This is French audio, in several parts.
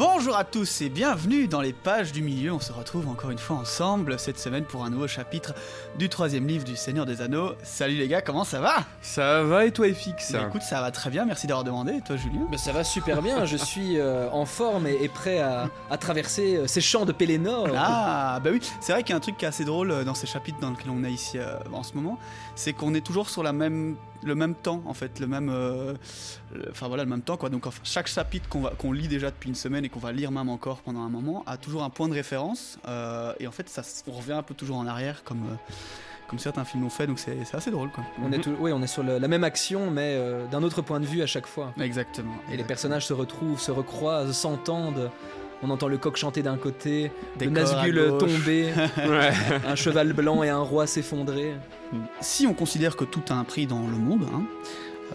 Bo Bonjour à tous et bienvenue dans les pages du milieu. On se retrouve encore une fois ensemble cette semaine pour un nouveau chapitre du troisième livre du Seigneur des Anneaux. Salut les gars, comment ça va? Ça va et toi FX Bah, Écoute, ça va très bien, merci d'avoir demandé. Et toi Julien? Bah, ça va super bien, je suis euh, en forme et, et prêt à, à traverser euh, ces champs de Pélénor. Ah, bah oui, c'est vrai qu'il y a un truc qui est assez drôle euh, dans ces chapitres dans lesquels on est ici euh, en ce moment, c'est qu'on est toujours sur la même, le même temps en fait, le même, euh, le- enfin voilà, le même temps quoi. Donc enfin, chaque chapitre qu'on va- qu'on lit déjà depuis une semaine et qu'on va lire même encore pendant un moment a toujours un point de référence euh, et en fait ça, on revient un peu toujours en arrière comme, euh, comme certains films l'ont fait, donc c'est assez drôle quoi. On est, tout- oui, on est sur le- la même action, mais euh, d'un autre point de vue à chaque fois. Exactement. Et les personnages se retrouvent, se recroisent, s'entendent. On entend le coq chanter d'un côté, Des le gauche. tomber, Ouais. un cheval blanc et un roi s'effondrer. Si on considère que tout a un prix dans le monde, hein,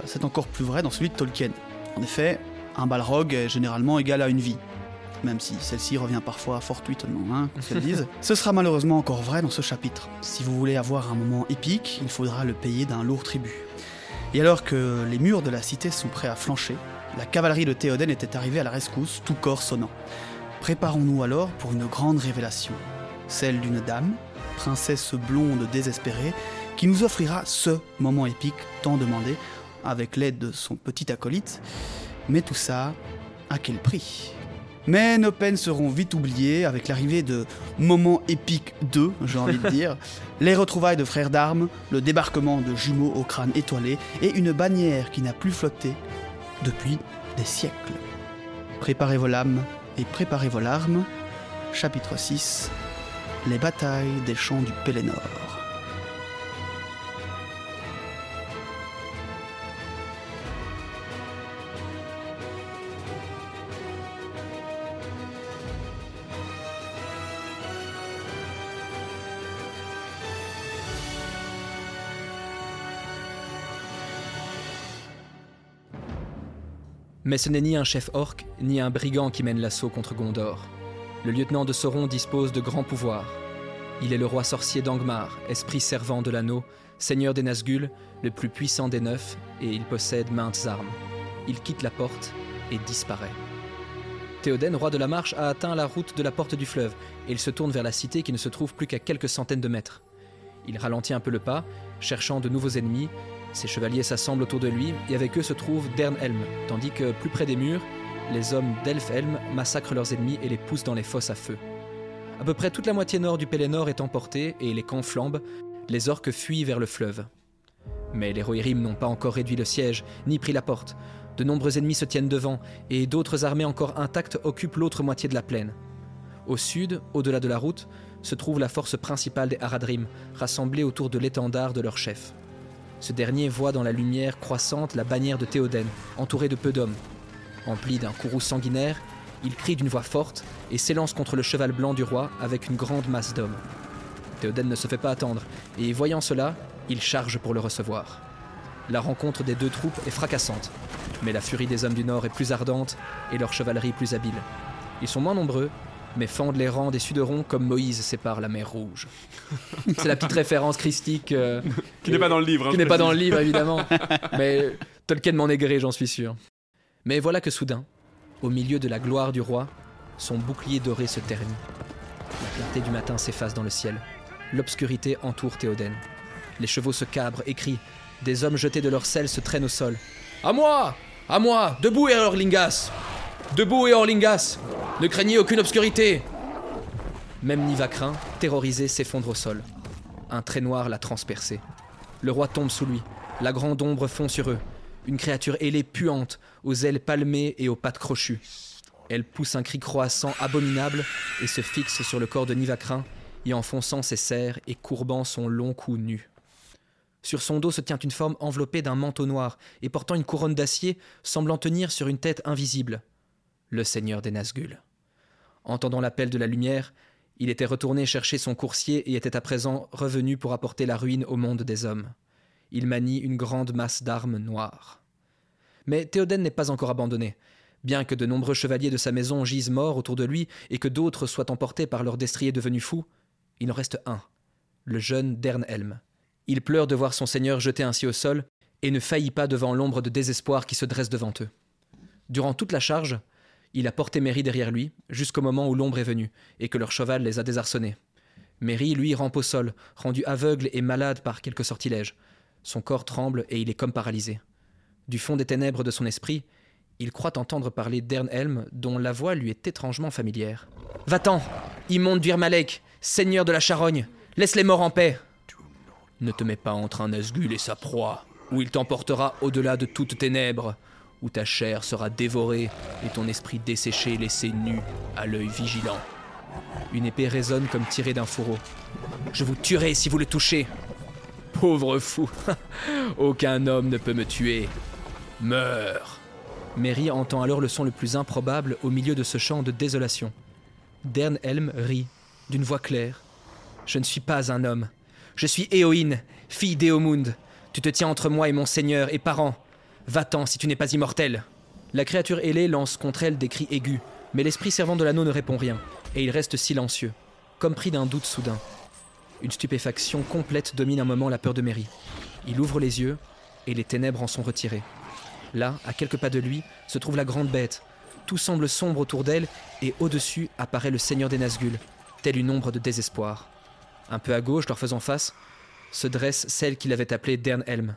c'est encore plus vrai dans celui de Tolkien. En effet, un balrog est généralement égal à une vie. Même si celle-ci revient parfois fortuitement, hein, qu'on dise. Ce sera malheureusement encore vrai dans ce chapitre. Si vous voulez avoir un moment épique, il faudra le payer d'un lourd tribut. Et alors que les murs de la cité sont prêts à flancher, la cavalerie de Théoden était arrivée à la rescousse, tout corps sonnant. Préparons-nous alors pour une grande révélation, celle d'une dame, princesse blonde désespérée, qui nous offrira ce moment épique tant demandé avec l'aide de son petit acolyte. Mais tout ça, à quel prix? Mais nos peines seront vite oubliées avec l'arrivée de Moment épique 2, j'ai envie de dire, les retrouvailles de frères d'armes, le débarquement de jumeaux au crâne étoilé et une bannière qui n'a plus flotté depuis des siècles. Préparez vos lames et préparez vos larmes. Chapitre 6 Les batailles des champs du Pélénor. Mais ce n'est ni un chef orc, ni un brigand qui mène l'assaut contre Gondor. Le lieutenant de Sauron dispose de grands pouvoirs. Il est le roi sorcier d'Angmar, esprit servant de l'anneau, seigneur des Nazgûl, le plus puissant des neuf, et il possède maintes armes. Il quitte la porte et disparaît. Théoden, roi de la Marche, a atteint la route de la porte du fleuve, et il se tourne vers la cité qui ne se trouve plus qu'à quelques centaines de mètres. Il ralentit un peu le pas, cherchant de nouveaux ennemis, ses chevaliers s'assemblent autour de lui, et avec eux se trouve Dernhelm, tandis que plus près des murs, les hommes d'Elfhelm massacrent leurs ennemis et les poussent dans les fosses à feu. À peu près toute la moitié nord du Pélénor est emportée et les camps flambent, les orques fuient vers le fleuve. Mais les Rohirrim n'ont pas encore réduit le siège, ni pris la porte. De nombreux ennemis se tiennent devant, et d'autres armées encore intactes occupent l'autre moitié de la plaine. Au sud, au-delà de la route, se trouve la force principale des Haradrim, rassemblée autour de l'étendard de leur chef. Ce dernier voit dans la lumière croissante la bannière de Théoden, entourée de peu d'hommes. Empli d'un courroux sanguinaire, il crie d'une voix forte et s'élance contre le cheval blanc du roi avec une grande masse d'hommes. Théoden ne se fait pas attendre, et voyant cela, il charge pour le recevoir. La rencontre des deux troupes est fracassante, mais la furie des hommes du Nord est plus ardente et leur chevalerie plus habile. Ils sont moins nombreux, mais fendent les rangs des Suderons comme Moïse sépare la mer Rouge. C'est la petite référence christique euh, Qui n'est pas dans le livre. hein, qui n'est pas dans le livre évidemment. Mais Tolkien m'en est gré, j'en suis sûr. Mais voilà que soudain, au milieu de la gloire du roi, son bouclier doré se ternit. La clarté du matin s'efface dans le ciel. L'obscurité entoure Théoden. Les chevaux se cabrent et crient. Des hommes jetés de leur selle se traînent au sol. À moi À moi Debout et Orlingas Debout et Orlingas Ne craignez aucune obscurité Même Nivacrin, terrorisé, s'effondre au sol. Un trait noir l'a transpercé. Le roi tombe sous lui. La grande ombre fond sur eux. Une créature ailée puante, aux ailes palmées et aux pattes crochues. Elle pousse un cri croissant abominable et se fixe sur le corps de Nivacrin, y enfonçant ses serres et courbant son long cou nu. Sur son dos se tient une forme enveloppée d'un manteau noir et portant une couronne d'acier semblant tenir sur une tête invisible. Le seigneur des Nazgûl. Entendant l'appel de la lumière, il était retourné chercher son coursier et était à présent revenu pour apporter la ruine au monde des hommes. Il manie une grande masse d'armes noires. Mais Théoden n'est pas encore abandonné. Bien que de nombreux chevaliers de sa maison gisent morts autour de lui et que d'autres soient emportés par leur destrier devenu fou, il en reste un, le jeune Dernhelm. Il pleure de voir son seigneur jeté ainsi au sol et ne faillit pas devant l'ombre de désespoir qui se dresse devant eux. Durant toute la charge, Il a porté Merry derrière lui, jusqu'au moment où l'ombre est venue, et que leur cheval les a désarçonnés. Merry, lui, rampe au sol, rendu aveugle et malade par quelque sortilège. Son corps tremble et il est comme paralysé. Du fond des ténèbres de son esprit, il croit entendre parler d'Ernhelm, dont la voix lui est étrangement familière. Va-t'en, immonde Durmalek, seigneur de la charogne, laisse les morts en paix. Ne te mets pas entre un Nazgûl et sa proie, ou il t'emportera au-delà de toutes ténèbres, où ta chair sera dévorée et ton esprit desséché laissé nu à l'œil vigilant. Une épée résonne comme tirée d'un fourreau. Je vous tuerai si vous le touchez. Pauvre fou, aucun homme ne peut me tuer. Meurs. Mary entend alors le son le plus improbable au milieu de ce chant de désolation. Dernhelm rit, d'une voix claire. Je ne suis pas un homme. Je suis Éoïne, fille d'Éomund. Tu te tiens entre moi et mon seigneur et parent. Va-t'en si tu n'es pas immortel. La créature ailée lance contre elle des cris aigus, mais l'esprit servant de l'anneau ne répond rien, et il reste silencieux, comme pris d'un doute soudain. Une stupéfaction complète domine un moment la peur de Mary. Il ouvre les yeux, et les ténèbres en sont retirées. Là, à quelques pas de lui, se trouve la grande bête. Tout semble sombre autour d'elle, et au-dessus apparaît le seigneur des Nazgûl, telle une ombre de désespoir. Un peu à gauche, leur faisant face, se dresse celle qu'il avait appelée Dernhelm.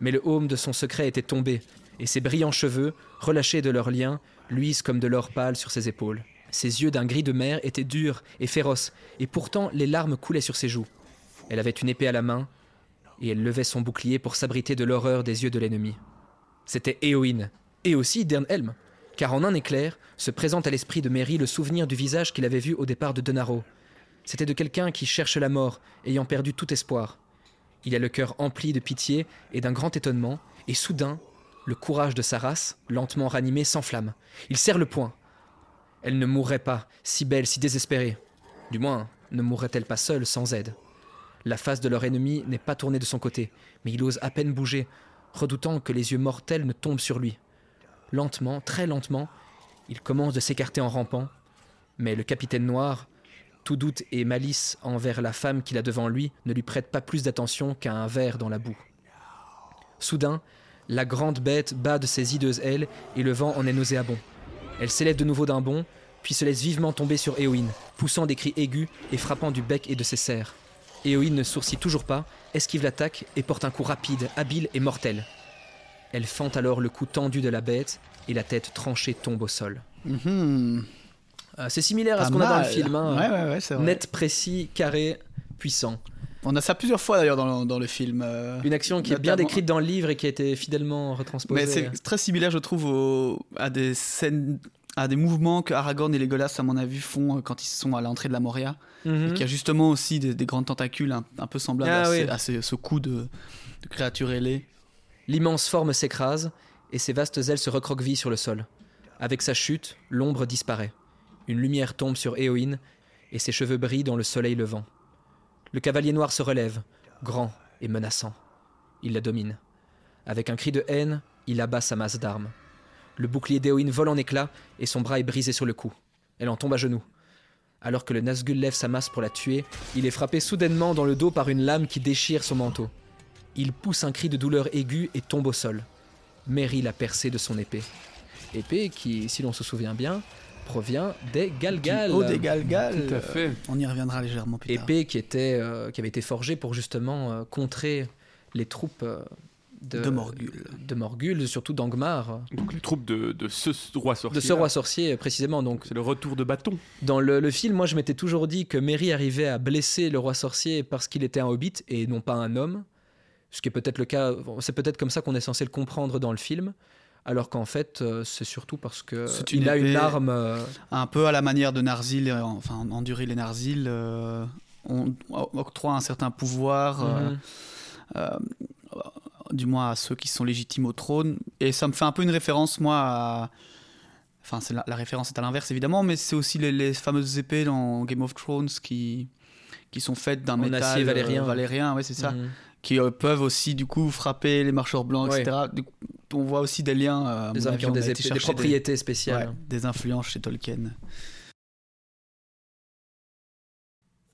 Mais le haume de son secret était tombé, et ses brillants cheveux, relâchés de leur lien, luisent comme de l'or pâle sur ses épaules. Ses yeux d'un gris de mer étaient durs et féroces, et pourtant les larmes coulaient sur ses joues. Elle avait une épée à la main, et elle levait son bouclier pour s'abriter de l'horreur des yeux de l'ennemi. C'était Éoïne, et aussi Dernhelm, car en un éclair se présente à l'esprit de Mary le souvenir du visage qu'il avait vu au départ de Denaro. C'était de quelqu'un qui cherche la mort, ayant perdu tout espoir. Il a le cœur empli de pitié et d'un grand étonnement, et soudain, le courage de sa race, lentement ranimé, s'enflamme. Il serre le poing. Elle ne mourrait pas, si belle, si désespérée. Du moins, ne mourrait-elle pas seule, sans aide. La face de leur ennemi n'est pas tournée de son côté, mais il ose à peine bouger, redoutant que les yeux mortels ne tombent sur lui. Lentement, très lentement, il commence de s'écarter en rampant, mais le capitaine noir, tout doute et malice envers la femme qu'il a devant lui, ne lui prête pas plus d'attention qu'à un verre dans la boue. Soudain, la grande bête bat de ses hideuses ailes et le vent en est nauséabond. Elle s'élève de nouveau d'un bond, puis se laisse vivement tomber sur Éowyn, poussant des cris aigus et frappant du bec et de ses serres. Éowyn ne sourcille toujours pas, esquive l'attaque et porte un coup rapide, habile et mortel. Elle fend alors le cou tendu de la bête et la tête tranchée tombe au sol. Mhm. Euh, c'est similaire à ce qu'on a dans le film. hein. Ouais, ouais, ouais, c'est vrai. Net, précis, carré, puissant. On a ça plusieurs fois d'ailleurs dans, le- dans le film. euh, Une action qui est bien décrite dans le livre et qui a été fidèlement retransposée. Mais c'est très similaire, je trouve, au- à des scènes, à des mouvements que Aragorn et Legolas, à mon avis, font euh, quand ils sont à l'entrée de la Moria. Mhm. Et qu'il y a justement aussi des, des grandes tentacules un, un peu semblables Ah à, oui. ces- à ces- ce coup de, de créature ailée. L'immense forme s'écrase et ses vastes ailes se recroquevillent sur le sol. Avec sa chute, l'ombre disparaît. Une lumière tombe sur Éowyn et ses cheveux brillent dans le soleil levant. Le cavalier noir se relève, grand et menaçant. Il la domine. Avec un cri de haine, il abat sa masse d'armes. Le bouclier d'Éowyn vole en éclats et son bras est brisé sur le cou. Elle en tombe à genoux. Alors que le Nazgûl lève sa masse pour la tuer, il est frappé soudainement dans le dos par une lame qui déchire son manteau. Il pousse un cri de douleur aiguë et tombe au sol. Mary l'a percé de son épée. Épée qui, si l'on se souvient bien, provient des Galgal. Oh, des Galgal. Tout à fait. On y reviendra légèrement plus tard. Épée qui, était, euh, qui avait été forgée pour justement euh, contrer les troupes euh, de, De Morgul. de Morgul, surtout d'Angmar, Donc les troupes de, de ce roi sorcier. de ce roi sorcier euh, précisément. Donc C'est le retour de bâton. Dans le, le film, moi, je m'étais toujours dit que Merry arrivait à blesser le roi sorcier parce qu'il était un hobbit et non pas un homme. Ce qui est peut-être le cas, c'est peut-être comme ça qu'on est censé le comprendre dans le film. Alors qu'en fait, euh, c'est surtout parce que une il a une arme. euh, Un peu à la manière de Narzil, euh, enfin Enduril et Narzil, euh, on octroie un certain pouvoir, euh, mhm. euh, du moins à ceux qui sont légitimes au trône. Et ça me fait un peu une référence, moi, à... Enfin, la, la référence est à l'inverse, évidemment, mais c'est aussi les, les fameuses épées dans Game of Thrones qui, qui sont faites d'un métal acier valérien. valérien, ouais, c'est ça. Mhm. Qui peuvent aussi, du coup, frapper les marcheurs blancs, Ouais. etc. Du coup, on voit aussi des liens. euh, Des mon hommes avis, qui ont des, épées- propriétés spéciales. ouais, des influences chez Tolkien.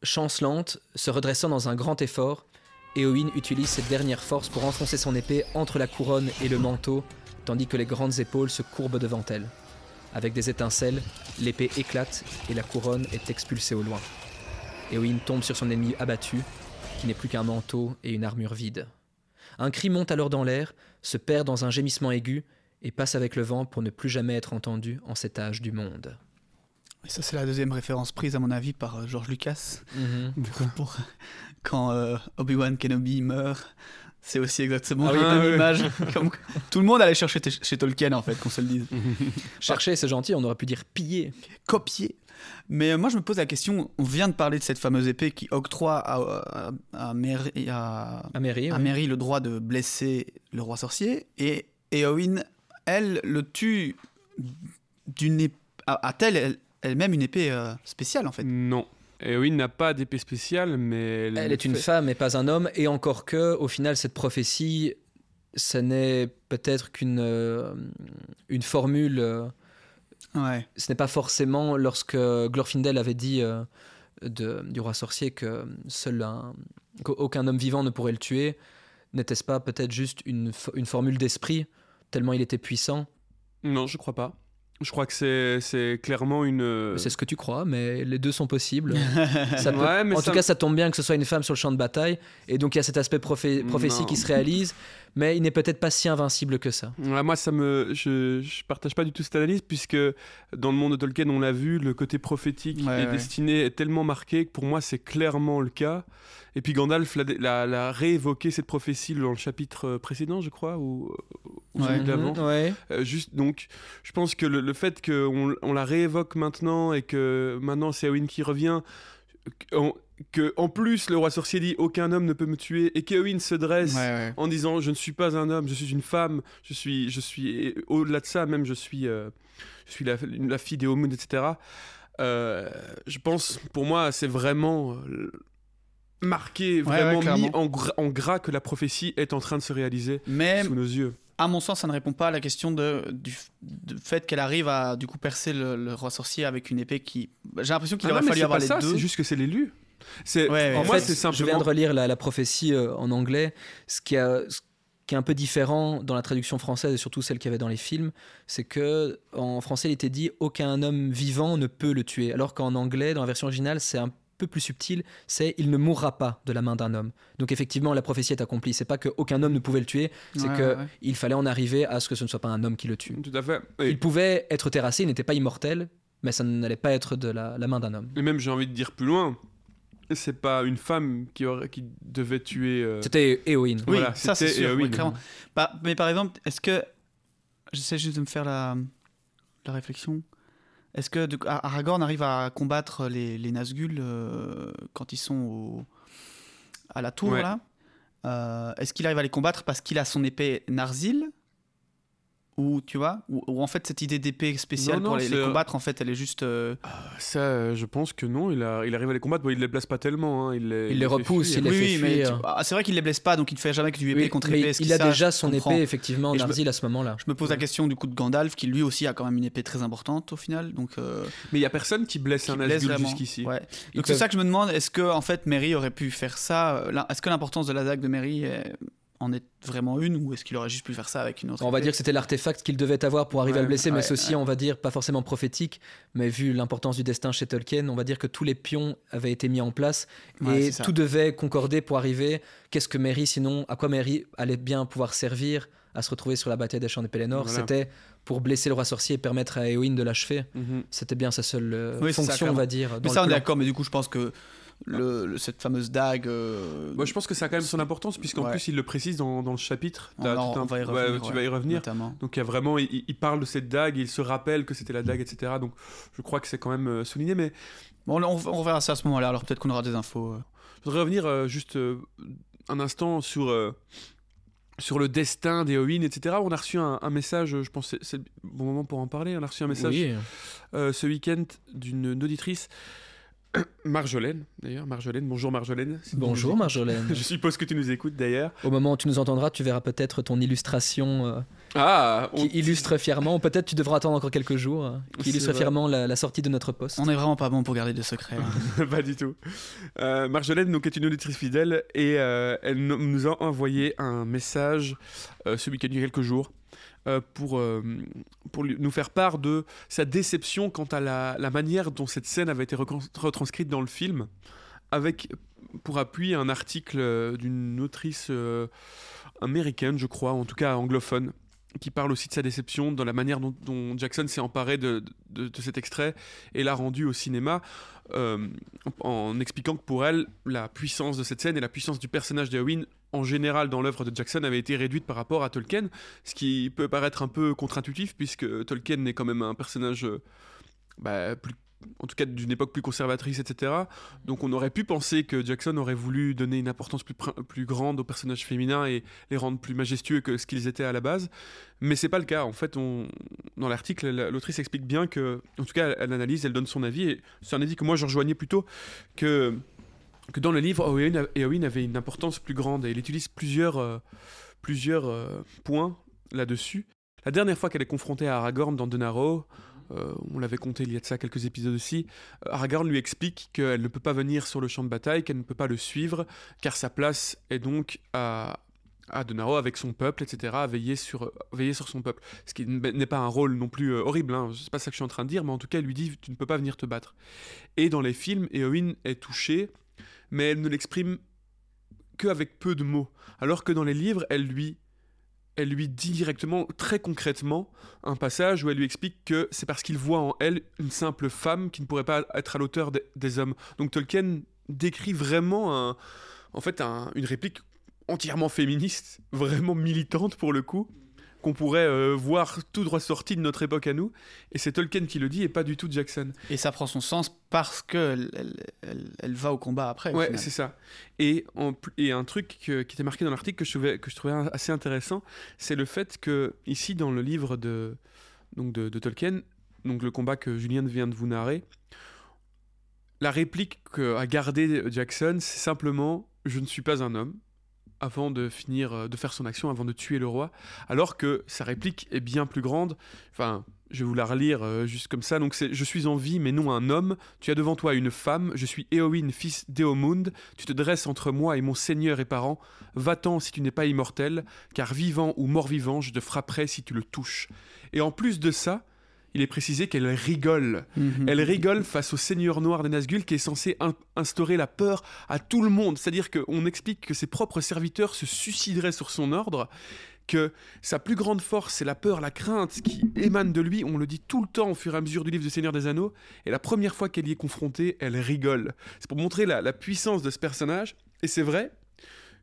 Chancelante, se redressant dans un grand effort, Éowyn utilise cette dernière force pour enfoncer son épée entre la couronne et le manteau, tandis que les grandes épaules se courbent devant elle. Avec des étincelles, l'épée éclate et la couronne est expulsée au loin. Éowyn tombe sur son ennemi abattu, qui n'est plus qu'un manteau et une armure vide. Un cri monte alors dans l'air, se perd dans un gémissement aigu et passe avec le vent pour ne plus jamais être entendu en cet âge du monde. Et ça, c'est la deuxième référence prise, à mon avis, par euh, George Lucas. Mhm. Pour- quand euh, Obi-Wan Kenobi meurt, c'est aussi exactement Ah la oui, même oui, image. Comme- Tout le monde allait chercher chez Tolkien, en fait, qu'on se le dise. Chercher, c'est gentil, on aurait pu dire piller. Copier. Mais euh, moi, je me pose la question, on vient de parler de cette fameuse épée qui octroie à, à, à Merry- à- oui. Le droit de blesser le roi sorcier, et Éowyn, elle, le tue d'une ép- a- A-t-elle elle- elle-même une épée euh, spéciale, en fait Non. Eowyn n'a pas d'épée spéciale, mais elle, Elle est une femme et pas un homme, et encore que, au final, cette prophétie, ce n'est peut-être qu'une euh, une formule. euh, Ouais. ce n'est pas forcément lorsque Glorfindel avait dit euh, de- du roi sorcier que seul un, qu'aucun homme vivant ne pourrait le tuer. N'était-ce pas peut-être juste une, fo- une formule d'esprit, tellement il était puissant? Non, je crois pas. Je crois que c'est c'est clairement une. euh, C'est ce que tu crois, mais les deux sont possibles. Ça peut- Ouais, mais en ça- tout cas, ça tombe bien que ce soit une femme sur le champ de bataille, et donc il y a cet aspect prophé- prophétie Non. qui se réalise, mais il n'est peut-être pas si invincible que ça. Ouais, moi, ça me, je, je partage pas du tout cette analyse puisque dans le monde de Tolkien, on l'a vu, le côté prophétique Ouais, et ouais. destiné est tellement marqué que pour moi, c'est clairement le cas. Et puis Gandalf l'a, réévoqué cette prophétie dans le chapitre euh, précédent, je crois, ou, ou celui Ouais. d'avant. Mhm, ouais. Euh, juste donc, je pense que le, le fait qu'on on la réévoque maintenant et que maintenant c'est Eowyn qui revient, qu'en- que en plus le roi sorcier dit aucun homme ne peut me tuer et qu'Eowyn se dresse Ouais, ouais. en disant je ne suis pas un homme, je suis une femme, je suis, je suis au-delà de ça même je suis, euh, je suis la, la fille des Homoun, etc. Euh, je pense, pour moi, c'est vraiment euh, marqué, vraiment ouais, mis en, gra- en gras que la prophétie est en train de se réaliser sous nos yeux. À mon sens, ça ne répond pas à la question de, du, du fait qu'elle arrive à du coup percer le, le roi sorcier avec une épée qui. J'ai l'impression qu'il Ah non, aurait mais fallu avoir les ça, deux. c'est juste que c'est l'élu. C'est, Ouais, ouais. En moi, fait, c'est simplement. Je viens de relire la, la prophétie euh, en anglais. Ce qui, a- ce qui est un peu différent dans la traduction française et surtout celle qu'il y avait dans les films, c'est que en français, il était dit aucun homme vivant ne peut le tuer, alors qu'en anglais, dans la version originale, c'est un peu plus subtil. C'est il ne mourra pas de la main d'un homme. Donc effectivement, la prophétie est accomplie. C'est pas qu'aucun homme ne pouvait le tuer, c'est Ouais, que ouais, ouais. il fallait en arriver à ce que ce ne soit pas un homme qui le tue. Tout à fait. Et, Il pouvait être terrassé, il n'était pas immortel, mais ça n'allait pas être de la, la main d'un homme. et même, j'ai envie de dire plus loin. C'est pas une femme qui, aurait, qui devait tuer. euh, C'était Éowyn. Oui, voilà, ça c'est sûr. Eowyn. oui, clairement. Bah, mais par exemple, est-ce que. J'essaie juste de me faire la, la réflexion. Est-ce que Aragorn arrive à combattre les, les Nazgûl euh, quand ils sont au- à la tour Ouais. là? Euh, Est-ce qu'il arrive à les combattre parce qu'il a son épée Narzil? Ou tu vois ou, ou en fait cette idée d'épée spéciale Non, non, pour les, combattre en fait elle est juste euh, Ça, euh, je pense que non. Il, a, il arrive à les combattre. Bon, il les place pas tellement. hein, Il les, Il les repousse, fuir. il les oui, fait oui, mais fuir. tu- ah, c'est vrai qu'il les blesse pas donc il ne fait jamais que du épée Oui, contre mais épée il a ça, déjà son comprends. épée, effectivement, me- Narzil à ce moment-là. Je me pose la question du coup de Gandalf qui lui aussi a quand même une épée très importante au final donc euh, Mais il y a personne qui blesse qui un blesse Nazgûl jusqu'ici. Ouais. Donc c'est peuvent- ça que je me demande, est-ce que en fait Mary aurait pu faire ça euh, là, Est-ce que l'importance de la dague de Mary est- en est vraiment une ou est-ce qu'il aurait juste pu faire ça avec une autre On va dire que c'était l'artefact qu'il devait avoir pour arriver à le blesser, mais ceci, ouais. on va dire, pas forcément prophétique, mais vu l'importance du destin chez Tolkien, on va dire que tous les pions avaient été mis en place et tout devait concorder pour arriver. Qu'est-ce que Mary, sinon, à quoi Mary allait bien pouvoir servir à se retrouver sur la bataille des champs des Pélénor Voilà. C'était pour blesser le roi sorcier et permettre à Éowyn de l'achever. Mhm. C'était bien sa seule euh, Oui, c'est ça, fonction, on va dire. Mais ça on est d'accord, mais du coup je pense que le, le- cette fameuse dague. euh, Moi, je pense que ça a quand même son importance, puisqu'en Ouais. plus, il le précise dans, dans le chapitre. un- va y ouais, revenir. tu ouais, vas y revenir. Notamment. Donc, il y a vraiment, il, il parle de cette dague, il se rappelle que c'était la dague, etc. Donc, je crois que c'est quand même euh, souligné. Mais Bon, on, on reverra ça à ce moment-là, alors peut-être qu'on aura des infos. euh. je voudrais revenir euh, juste euh, un instant sur, euh, sur le destin d'Eowyn, etc. On a reçu un, un message, je pense que c'est le bon moment pour en parler. On a reçu un message Oui. euh, ce week-end d'une d'une auditrice, Marjolaine, d'ailleurs. Marjolaine, bonjour Marjolaine. Bonjour. Marjolaine. Je suppose que tu nous écoutes d'ailleurs. Au moment où tu nous entendras, tu verras peut-être ton illustration euh, Ah, on- qui illustre fièrement, ou peut-être tu devras attendre encore quelques jours, euh, qui illustre vrai. fièrement la, la sortie de notre poste. On est vraiment pas bon pour garder des secrets. hein. pas du tout. Euh, Marjolaine donc, est une auditrice fidèle et euh, elle no- nous a envoyé un message euh, ce week-end il y a quelques jours euh, pour, euh, pour nous faire part de sa déception quant à la, la manière dont cette scène avait été retranscrite dans le film, avec pour appui un article euh, d'une autrice américaine, je crois, en tout cas anglophone, qui parle aussi de sa déception dans la manière dont, Jackson s'est emparé de, cet extrait et l'a rendu au cinéma, euh, en, en expliquant que pour elle, la puissance de cette scène et la puissance du personnage d'Eowyn en général dans l'œuvre de Jackson avait été réduite par rapport à Tolkien, ce qui peut paraître un peu contre-intuitif puisque Tolkien est quand même un personnage euh, bah, plus en tout cas d'une époque plus conservatrice, etc. Donc on aurait pu penser que Jackson aurait voulu donner une importance plus, grande aux personnages féminins et les rendre plus majestueux que ce qu'ils étaient à la base. Mais c'est pas le cas. En fait, dans l'article, la- l'autrice explique bien que, en tout cas, elle, analyse, elle donne son avis. Et c'est un avis que moi je rejoignais plutôt que, que dans le livre, Eowyn, a- Eowyn avait une importance plus grande et il utilise plusieurs, euh, plusieurs euh, points là-dessus. La dernière fois qu'elle est confrontée à Aragorn dans Denaro, euh, on l'avait compté il y a de ça quelques épisodes aussi, euh, Aragorn lui explique qu'elle ne peut pas venir sur le champ de bataille, qu'elle ne peut pas le suivre, car sa place est donc à, à Denaro avec son peuple, etc., à veiller sur, son peuple. Ce qui n'est pas un rôle non plus euh, horrible, hein, c'est pas ça que je suis en train de dire, mais en tout cas, elle lui dit Tu ne peux pas venir te battre. Et dans les films, Eowyn est touchée, mais elle ne l'exprime que avec peu de mots. Alors que dans les livres, elle lui, elle lui dit directement, très concrètement, un passage où elle lui explique que c'est parce qu'il voit en elle une simple femme qui ne pourrait pas être à l'auteur des, hommes. Donc Tolkien décrit vraiment un, en fait un- une réplique entièrement féministe, vraiment militante pour le coup, qu'on pourrait euh, voir tout droit sorti de notre époque à nous. Et c'est Tolkien qui le dit et pas du tout Jackson. Et ça prend son sens parce qu'elle elle, elle, elle va au combat après. au Ouais, c'est ça. Et, en et un truc que- qui était marqué dans l'article que je trouvais, que je trouvais assez intéressant, c'est le fait que, ici, dans le livre de, donc de, de Tolkien, donc le combat que Julien vient de vous narrer, la réplique qu'a gardée Jackson, c'est simplement Je ne suis pas un homme avant de finir euh, de faire son action, avant de tuer le roi, alors que sa réplique est bien plus grande. Enfin, je vais vous la relire euh, juste comme ça. Donc c'est Je suis en vie, mais non un homme. Tu as devant toi une femme. Je suis Éowyn, fils d'Éomund. Tu te dresses entre moi et mon seigneur et parent. Va-t'en si tu n'es pas immortel, car vivant ou mort-vivant, je te frapperai si tu le touches. Et en plus de ça, il est précisé qu'elle rigole. Mhm. Elle rigole face au seigneur noir des Nazgûl qui est censé in- instaurer la peur à tout le monde. C'est-à-dire qu'on explique que ses propres serviteurs se suicideraient sur son ordre, que sa plus grande force, c'est la peur, la crainte qui émane de lui. On le dit tout le temps au fur et à mesure du livre du Seigneur des Anneaux. Et la première fois qu'elle y est confrontée, elle rigole. C'est pour montrer la, la puissance de ce personnage. Et c'est vrai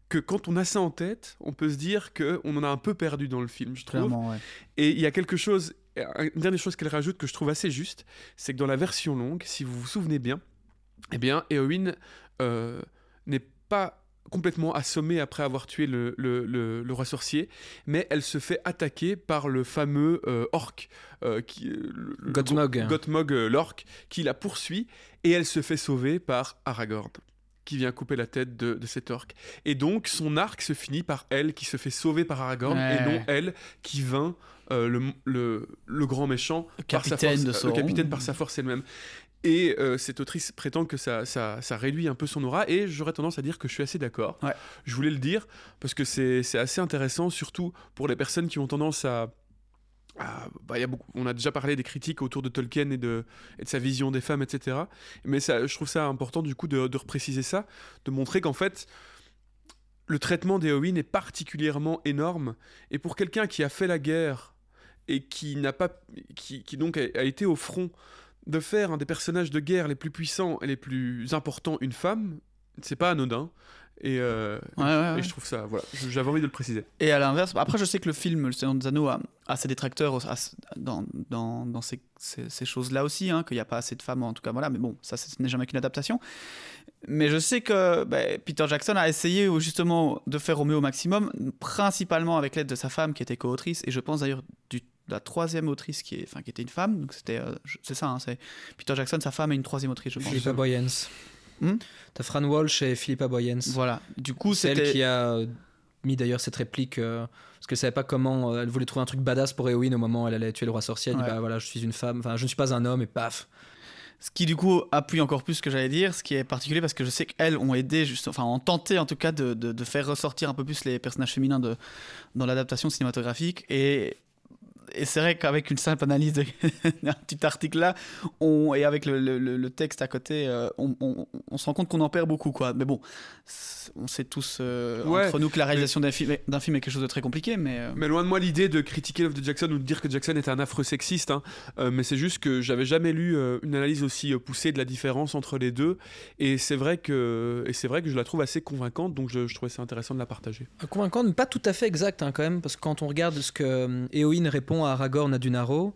que quand on a ça en tête, on peut se dire qu'on en a un peu perdu dans le film, je trouve. Ouais. Et il y a quelque chose, une dernière chose qu'elle rajoute que je trouve assez juste, c'est que dans la version longue, si vous vous souvenez bien, eh bien, Eowyn euh, n'est pas complètement assommée après avoir tué le, le- le- le roi sorcier, mais elle se fait attaquer par le fameux euh, orc, euh, qui, euh, l'orc, qui la poursuit, et elle se fait sauver par Aragorn qui vient couper la tête de, de cet orc. Et donc, son arc se finit par elle qui se fait sauver par Aragorn, Ouais. et non elle qui vainc euh, le, le, le grand méchant, par sa capitaine force- de euh, le capitaine par sa force elle-même. Et euh, cette autrice prétend que ça, ça, ça réduit un peu son aura, et j'aurais tendance à dire que je suis assez d'accord. Ouais. Je voulais le dire, parce que c'est assez intéressant, surtout pour les personnes qui ont tendance à... à- bah, on a déjà parlé des critiques autour de Tolkien et de, sa vision des femmes, etc. Mais je trouve ça important du coup de, de repréciser ça, de montrer qu'en fait, le traitement d'Eowyn est particulièrement énorme. Et pour quelqu'un qui a fait la guerre et qui n'a pas, qui, qui donc a, a été au front, de faire un des personnages de guerre les plus puissants et les plus importants une femme, c'est pas anodin. Et, euh, Ouais, ouais, ouais. et je trouve ça, voilà, j'avais envie de le préciser. Et à l'inverse, après, je sais que le film Le Seigneur des Anneaux a, a ses détracteurs a- dans, dans, dans ces, ces- ces choses-là aussi, hein, qu'il n'y a pas assez de femmes, en tout cas, voilà, mais bon, ça, ce n'est jamais qu'une adaptation. Mais je sais que ben, Peter Jackson a essayé justement de faire au mieux au maximum, principalement avec l'aide de sa femme qui était co-autrice, et je pense d'ailleurs du- de la troisième autrice qui, est, enfin, qui était une femme, donc c'était, euh, c'est ça, hein, c'est Peter Jackson, sa femme et une troisième autrice, je pense. Philippa Boyens. Hmm T'as Fran Walsh et Philippa Boyens. Voilà, du coup, Celle c'était... qui a euh, mis d'ailleurs cette réplique euh, parce qu'elle savait pas comment euh, elle voulait trouver un truc badass pour Eowyn au moment où elle allait tuer le roi sorcier. Elle dit bah voilà je suis une femme. Enfin je ne suis pas un homme et paf. Ce qui du coup appuie encore plus ce que j'allais dire, ce qui est particulier parce que je sais qu'elles ont aidé, juste, enfin ont tenté en tout cas de, de- de faire ressortir un peu plus les personnages féminins de, dans l'adaptation cinématographique. Et et c'est vrai qu'avec une simple analyse de un petit article là, on, et avec le, le- le texte à côté, euh, on, on- on se rend compte qu'on en perd beaucoup, quoi. Mais bon, on sait tous euh, Ouais, entre nous que la réalisation d'un film, est- d'un film est quelque chose de très compliqué, mais. euh, Mais loin de moi l'idée de critiquer l'œuvre de Jackson ou de dire que Jackson est un affreux sexiste, hein. Euh, mais c'est juste que j'avais jamais lu euh, une analyse aussi poussée de la différence entre les deux, et c'est vrai que et c'est vrai que je la trouve assez convaincante, donc je, je trouvais ça intéressant de la partager. Convaincant, mais pas tout à fait exact hein, quand même, parce que quand on regarde ce que euh, Éowyn répond à Aragorn à Dunaro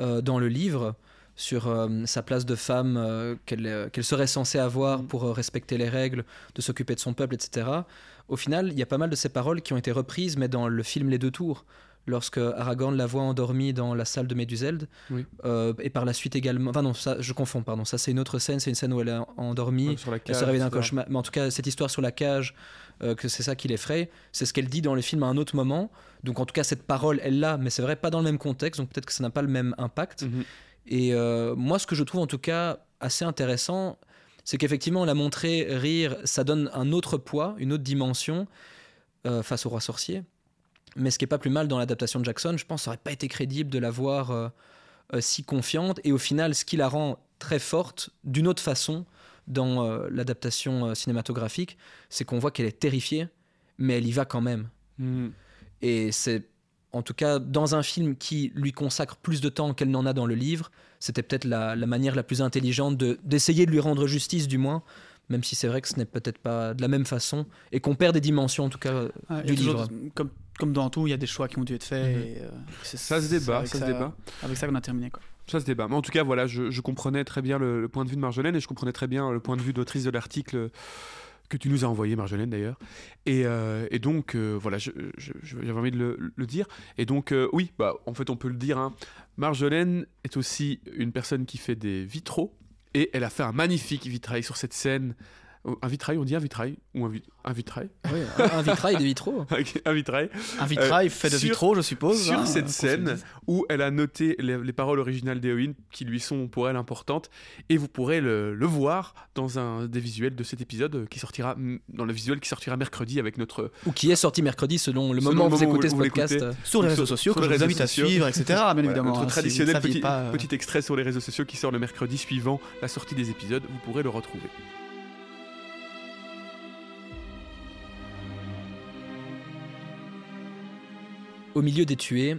euh, dans le livre sur euh, sa place de femme euh, qu'elle serait censée avoir pour respecter les règles, de s'occuper de son peuple, etc. Au final, il y a pas mal de ces paroles qui ont été reprises, mais dans le film Les Deux Tours, lorsque Aragorn la voit endormie dans la salle de Méduseld, Oui. euh, et par la suite également. Enfin non, ça, je confonds, pardon. Ça c'est une autre scène, c'est une scène où elle est endormie. Ouais, sur la Elle se réveille d'un cauchemar. Mais en tout cas, cette histoire sur la cage, euh, que c'est ça qui l'effraie, c'est ce qu'elle dit dans le film à un autre moment. Donc en tout cas, cette parole, elle l'a, mais c'est vrai, pas dans le même contexte, donc peut-être que ça n'a pas le même impact. Mhm. Et euh, moi, ce que je trouve en tout cas assez intéressant, c'est qu'effectivement, la montrer rire, ça donne un autre poids, une autre dimension euh, face au roi sorcier. Mais ce qui est pas plus mal dans l'adaptation de Jackson, je pense, ça aurait pas été crédible de la voir euh, si confiante. Et au final, ce qui la rend très forte, d'une autre façon, dans l'adaptation cinématographique, c'est qu'on voit qu'elle est terrifiée, mais elle y va quand même. Mhm. Et c'est, en tout cas, dans un film qui lui consacre plus de temps qu'elle n'en a dans le livre, c'était peut-être la, la manière la plus intelligente de, d'essayer de lui rendre justice, du moins, même si c'est vrai que ce n'est peut-être pas de la même façon, et qu'on perd des dimensions, en tout cas, du toujours- livre. comme, comme dans tout, il y a des choix qui ont dû être faits. Mhm. et, euh, c'est- Ça se débat, ça se débat. Avec ça qu'on a terminé, quoi. Ça se débat. Mais en tout cas, voilà, je, je comprenais très bien le, le point de vue de Marjolaine et je comprenais très bien le point de vue d'autrice de l'article que tu nous as envoyé, Marjolaine d'ailleurs. Et, euh, et donc, euh, voilà, j'avais envie de le, le dire. Et donc, euh, oui, bah, en fait, on peut le dire. hein. Marjolaine est aussi une personne qui fait des vitraux et elle a fait un magnifique vitrail sur cette scène. Un vitrail, on dit un vitrail Ou un, vi- un vitrail Oui, un, un vitrail des vitraux. Un vitrail. Un vitrail fait de Euh, sur- vitraux, je suppose. sur hein, cette scène où elle a noté les, les paroles originales d'Eowyn qui lui sont pour elle importantes et vous pourrez le, le voir dans un des visuels de cet épisode euh, qui sortira dans le visuel qui sortira mercredi avec notre Ou qui est sorti mercredi selon le Selon moment où vous où écoutez ce vous podcast. euh, Sur les réseaux sociaux, sur que les je vous invite à suivre, etc. Bien voilà, évidemment. notre hein, si traditionnel saviez petit, pas, euh, petit extrait sur les réseaux sociaux qui sort le mercredi suivant la sortie des épisodes vous pourrez le retrouver Au milieu des tués,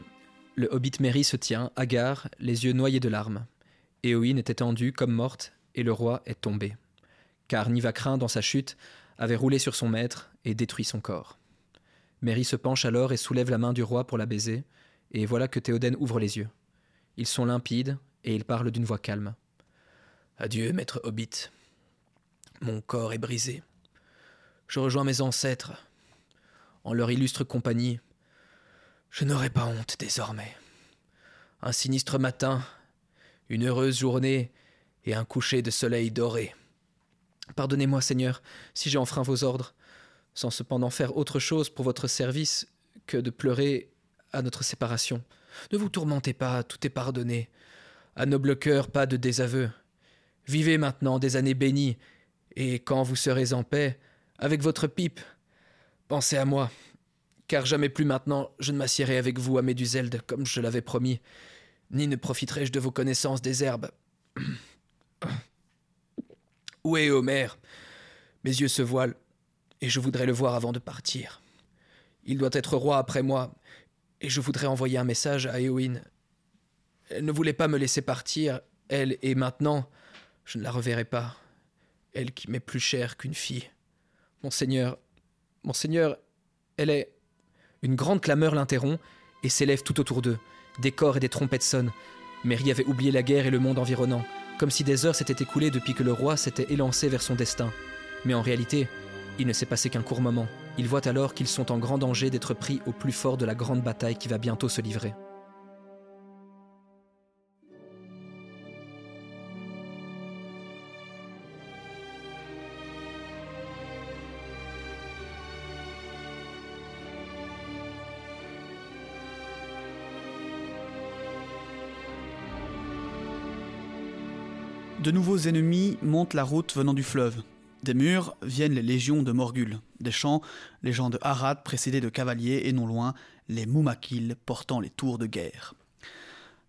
le hobbit Merry se tient, hagard, les yeux noyés de larmes. Éowyn est étendue comme morte, et le roi est tombé. Car Nivacrin, dans sa chute, avait roulé sur son maître et détruit son corps. Merry se penche alors et soulève la main du roi pour la baiser, et voilà que Théoden ouvre les yeux. Ils sont limpides, et il parle d'une voix calme. Adieu, maître hobbit. Mon corps est brisé. Je rejoins mes ancêtres. En leur illustre compagnie, je n'aurai pas honte désormais. Un sinistre matin, une heureuse journée et un coucher de soleil doré. Pardonnez-moi, Seigneur, si j'ai enfreint vos ordres, sans cependant faire autre chose pour votre service que de pleurer à notre séparation. Ne vous tourmentez pas, tout est pardonné. À noble cœur, pas de désaveu. Vivez maintenant des années bénies, et quand vous serez en paix, avec votre pipe, pensez à moi, car jamais plus maintenant je ne m'assierai avec vous à Méduselde comme je l'avais promis, ni ne profiterai-je de vos connaissances des herbes. Où est Homer? Mes yeux se voilent, et je voudrais le voir avant de partir. Il doit être roi après moi, et je voudrais envoyer un message à Éowyn. Elle ne voulait pas me laisser partir, elle, et maintenant, je ne la reverrai pas. Elle qui m'est plus chère qu'une fille. Monseigneur, Monseigneur, elle est. Une grande clameur l'interrompt et s'élève tout autour d'eux. Des corps et des trompettes sonnent. Mary avait oublié la guerre et le monde environnant, comme si des heures s'étaient écoulées depuis que le roi s'était élancé vers son destin. Mais en réalité, il ne s'est passé qu'un court moment. Ils voient alors qu'ils sont en grand danger d'être pris au plus fort de la grande bataille qui va bientôt se livrer. De nouveaux ennemis montent la route venant du fleuve. Des murs viennent les légions de Morgul. Des champs, les gens de Harad précédés de cavaliers et non loin, les Moumakil portant les tours de guerre.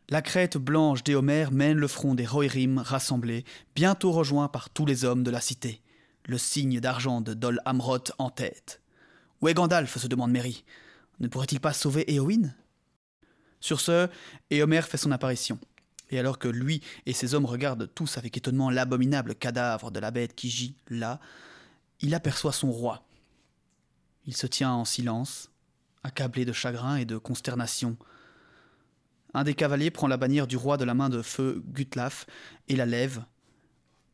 La crête blanche d'Éomer mène le front des Rohirrim rassemblés, bientôt rejoints par tous les hommes de la cité. Le signe d'argent de Dol Amroth en tête. Où est Gandalf? se demande Merry. Ne pourrait-il pas sauver Éowyn Sur ce, Éomer fait son apparition. Et alors que lui et ses hommes regardent tous avec étonnement l'abominable cadavre de la bête qui gît là, il aperçoit son roi. Il se tient en silence, accablé de chagrin et de consternation. Un des cavaliers prend la bannière du roi de la main de feu Gutlaf et la lève.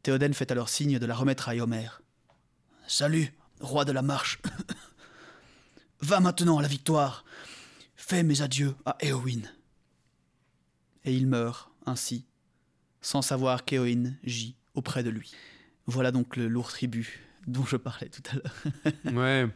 Théoden fait alors signe de la remettre à Éomer. Salut, roi de la marche. Va maintenant à la victoire. Fais mes adieux à Éowyn. Et il meurt ainsi, sans savoir qu'Éowyn gît auprès de lui. Voilà donc le lourd tribut dont je parlais tout à l'heure. ouais,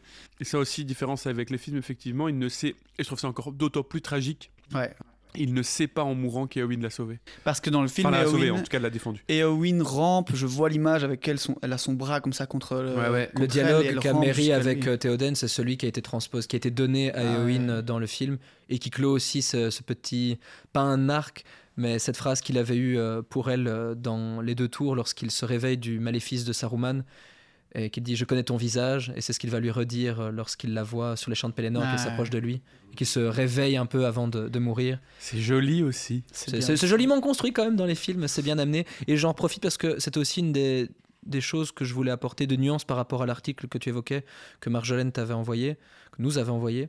et ça aussi, différence avec les films, effectivement, il ne sait, et je trouve ça encore d'autant plus tragique. Ouais. Il ne sait pas en mourant qu'Eowyn l'a sauvé. Parce que dans le film, Enfin, l'a sauvé, en tout cas, l'a défendu. Éowyn rampe, je vois l'image avec elle, son, elle a son bras comme ça contre le. Ouais, ouais. contre Le dialogue qu'a rampe Mary avec lui. euh, Théoden, c'est celui qui a été transposé, qui a été donné à Ah ouais. euh, dans le film et qui clôt aussi ce, ce petit, pas un arc, mais cette phrase qu'il avait eue euh, pour elle euh, dans les deux tours lorsqu'il se réveille du maléfice de Saruman et qu'il dit je connais ton visage et c'est ce qu'il va lui redire euh, lorsqu'il la voit sur les champs de Pélénor Ah ouais. s'approche de lui et qu'il se réveille un peu avant de, de mourir C'est joli aussi. c'est joliment construit quand même dans les films, c'est bien amené. Et j'en profite parce que c'est aussi une des, des choses que je voulais apporter de nuances par rapport à l'article que tu évoquais, que Marjolaine t'avait envoyé, que nous avait envoyé.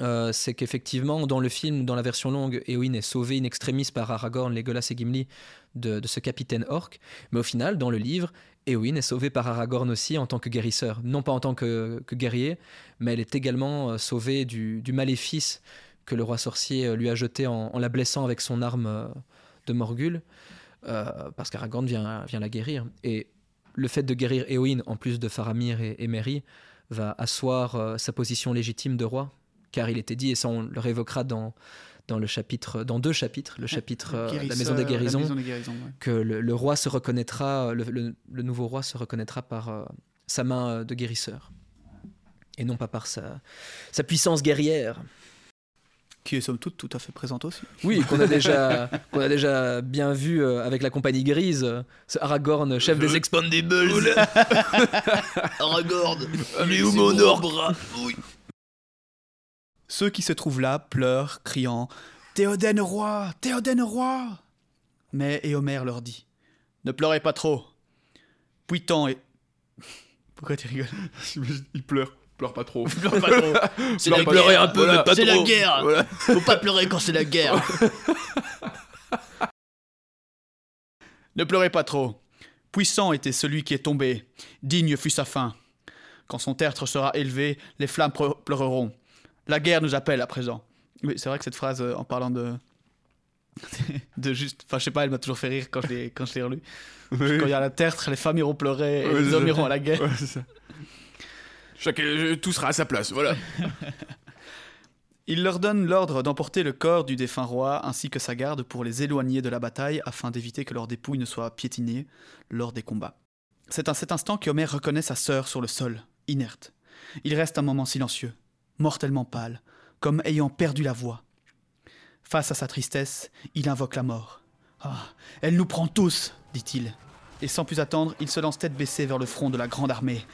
Euh, c'est qu'effectivement, dans le film, dans la version longue, Éowyn est sauvée in extremis par Aragorn, Legolas et Gimli de, ce capitaine orc. Mais au final, dans le livre, Éowyn est sauvée par Aragorn aussi en tant que guérisseur. Non pas en tant que, guerrier, mais elle est également euh, sauvée du, maléfice que le roi sorcier euh, lui a jeté en, la blessant avec son arme de Morgul, parce qu'Aragorn vient, la guérir. Et le fait de guérir Éowyn, en plus de Faramir et, et Merry, va asseoir sa position légitime de roi, car il était dit, et ça on le réévoquera dans, dans, le chapitre, dans deux chapitres, le chapitre euh, La Guérisseur, Maison des Guérisons, La maison des guérisons, ouais. que le, le roi se reconnaîtra, le, le- le nouveau roi se reconnaîtra par euh, sa main euh, de guérisseur, et non pas par sa, sa puissance guerrière. Qui est somme toute tout à fait présente aussi. Oui, qu'on a déjà, qu'on a déjà bien vu euh, avec la compagnie grise, euh, ce Aragorn, chef des Expandables. Aragorn, il est où mon ordre Ceux qui se trouvent là pleurent, criant Théoden roi Théoden roi Mais Éomer leur dit Ne pleurez pas trop. Puitan et. Pourquoi tu rigoles? Il pleure. Pleure pas trop. Pleure pas trop. C'est la un peu, C'est la guerre. Voilà. Faut pas pleurer quand c'est la guerre. ne pleurez pas trop. Puissant était celui qui est tombé. Digne fut sa fin. Quand son tertre sera élevé, les flammes pleureront. La guerre nous appelle à présent. Oui, c'est vrai que cette phrase, euh, en parlant de. de juste. Enfin, je sais pas, elle m'a toujours fait rire quand je l'ai, quand je l'ai relu. Oui. Quand il y a la tertre, les femmes iront pleurer et Ouais, les hommes ça. iront à la guerre. Ouais, c'est ça. Euh, tout sera à sa place, voilà. Il leur donne l'ordre d'emporter le corps du défunt roi ainsi que sa garde pour les éloigner de la bataille afin d'éviter que leurs dépouilles ne soient piétinées lors des combats. C'est à cet instant qu'Homer reconnaît sa sœur sur le sol, inerte. Il reste un moment silencieux, mortellement pâle, comme ayant perdu la voix. Face à sa tristesse, il invoque la mort. Ah, elle nous prend tous, dit-il. Et sans plus attendre, il se lance tête baissée vers le front de la grande armée,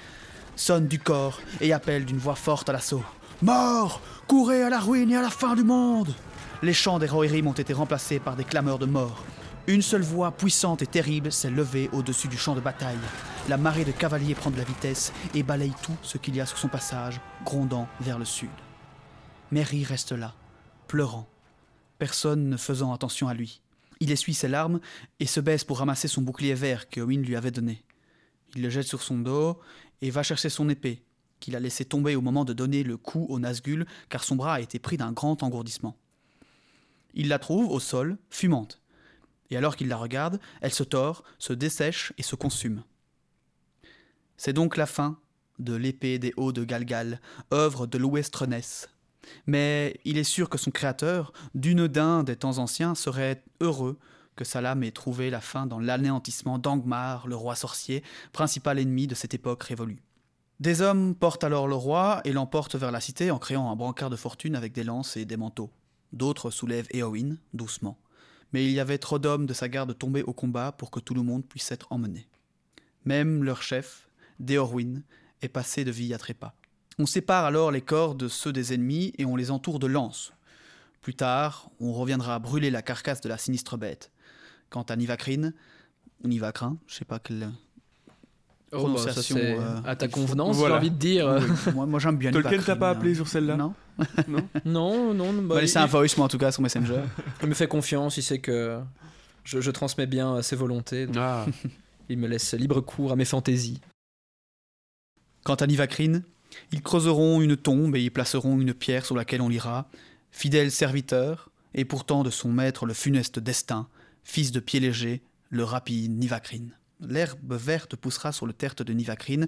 sonne du corps et appelle d'une voix forte à l'assaut. Mort Courez à la ruine et à la fin du monde Les chants des Rohirrim ont été remplacés par des clameurs de mort. Une seule voix puissante et terrible s'est levée au-dessus du champ de bataille. La marée de cavaliers prend de la vitesse et balaye tout ce qu'il y a sur son passage, grondant vers le sud. Merry reste là, pleurant, personne ne faisant attention à lui. Il essuie ses larmes et se baisse pour ramasser son bouclier vert que Owen lui avait donné. Il le jette sur son dos et va chercher son épée, qu'il a laissé tomber au moment de donner le coup au Nazgûl, car son bras a été pris d'un grand engourdissement. Il la trouve au sol, fumante, et alors qu'il la regarde, elle se tord, se dessèche et se consume. C'est donc la fin de l'épée des hauts de Galgal, œuvre de Louestrenesse. Mais il est sûr que son créateur, Dunedain des temps anciens, serait heureux que sa lame ait trouvé la fin dans l'anéantissement d'Angmar, le roi sorcier, principal ennemi de cette époque révolue. Des hommes portent alors le roi et l'emportent vers la cité en créant un brancard de fortune avec des lances et des manteaux. D'autres soulèvent Éowyn, doucement. Mais il y avait trop d'hommes de sa garde tombés au combat pour que tout le monde puisse être emmené. Même leur chef, Deorwin, est passé de vie à trépas. On sépare alors les corps de ceux des ennemis et on les entoure de lances. Plus tard, on reviendra brûler la carcasse de la sinistre bête. Quant à Nivacrine, Nivacrin, je sais pas quelle Oh, bah, ça, c'est euh, à ta convenance, Voilà. j'ai envie de dire. Oui, moi, moi, j'aime bien Tolkien t'a pas hein. appelé sur celle-là Non. Non Non, non, On bah, un voice, moi, en tout cas, sur Messenger. il me fait confiance, il sait que je, je transmets bien ses volontés, donc Ah, il me laisse libre cours à mes fantaisies. Quant à Nivacrine, ils creuseront une tombe et y placeront une pierre sur laquelle on lira Fidèle serviteur, et pourtant de son maître le funeste destin, fils de pied léger, le rapide Nivacrine. L'herbe verte poussera sur le tertre de Nivacrine,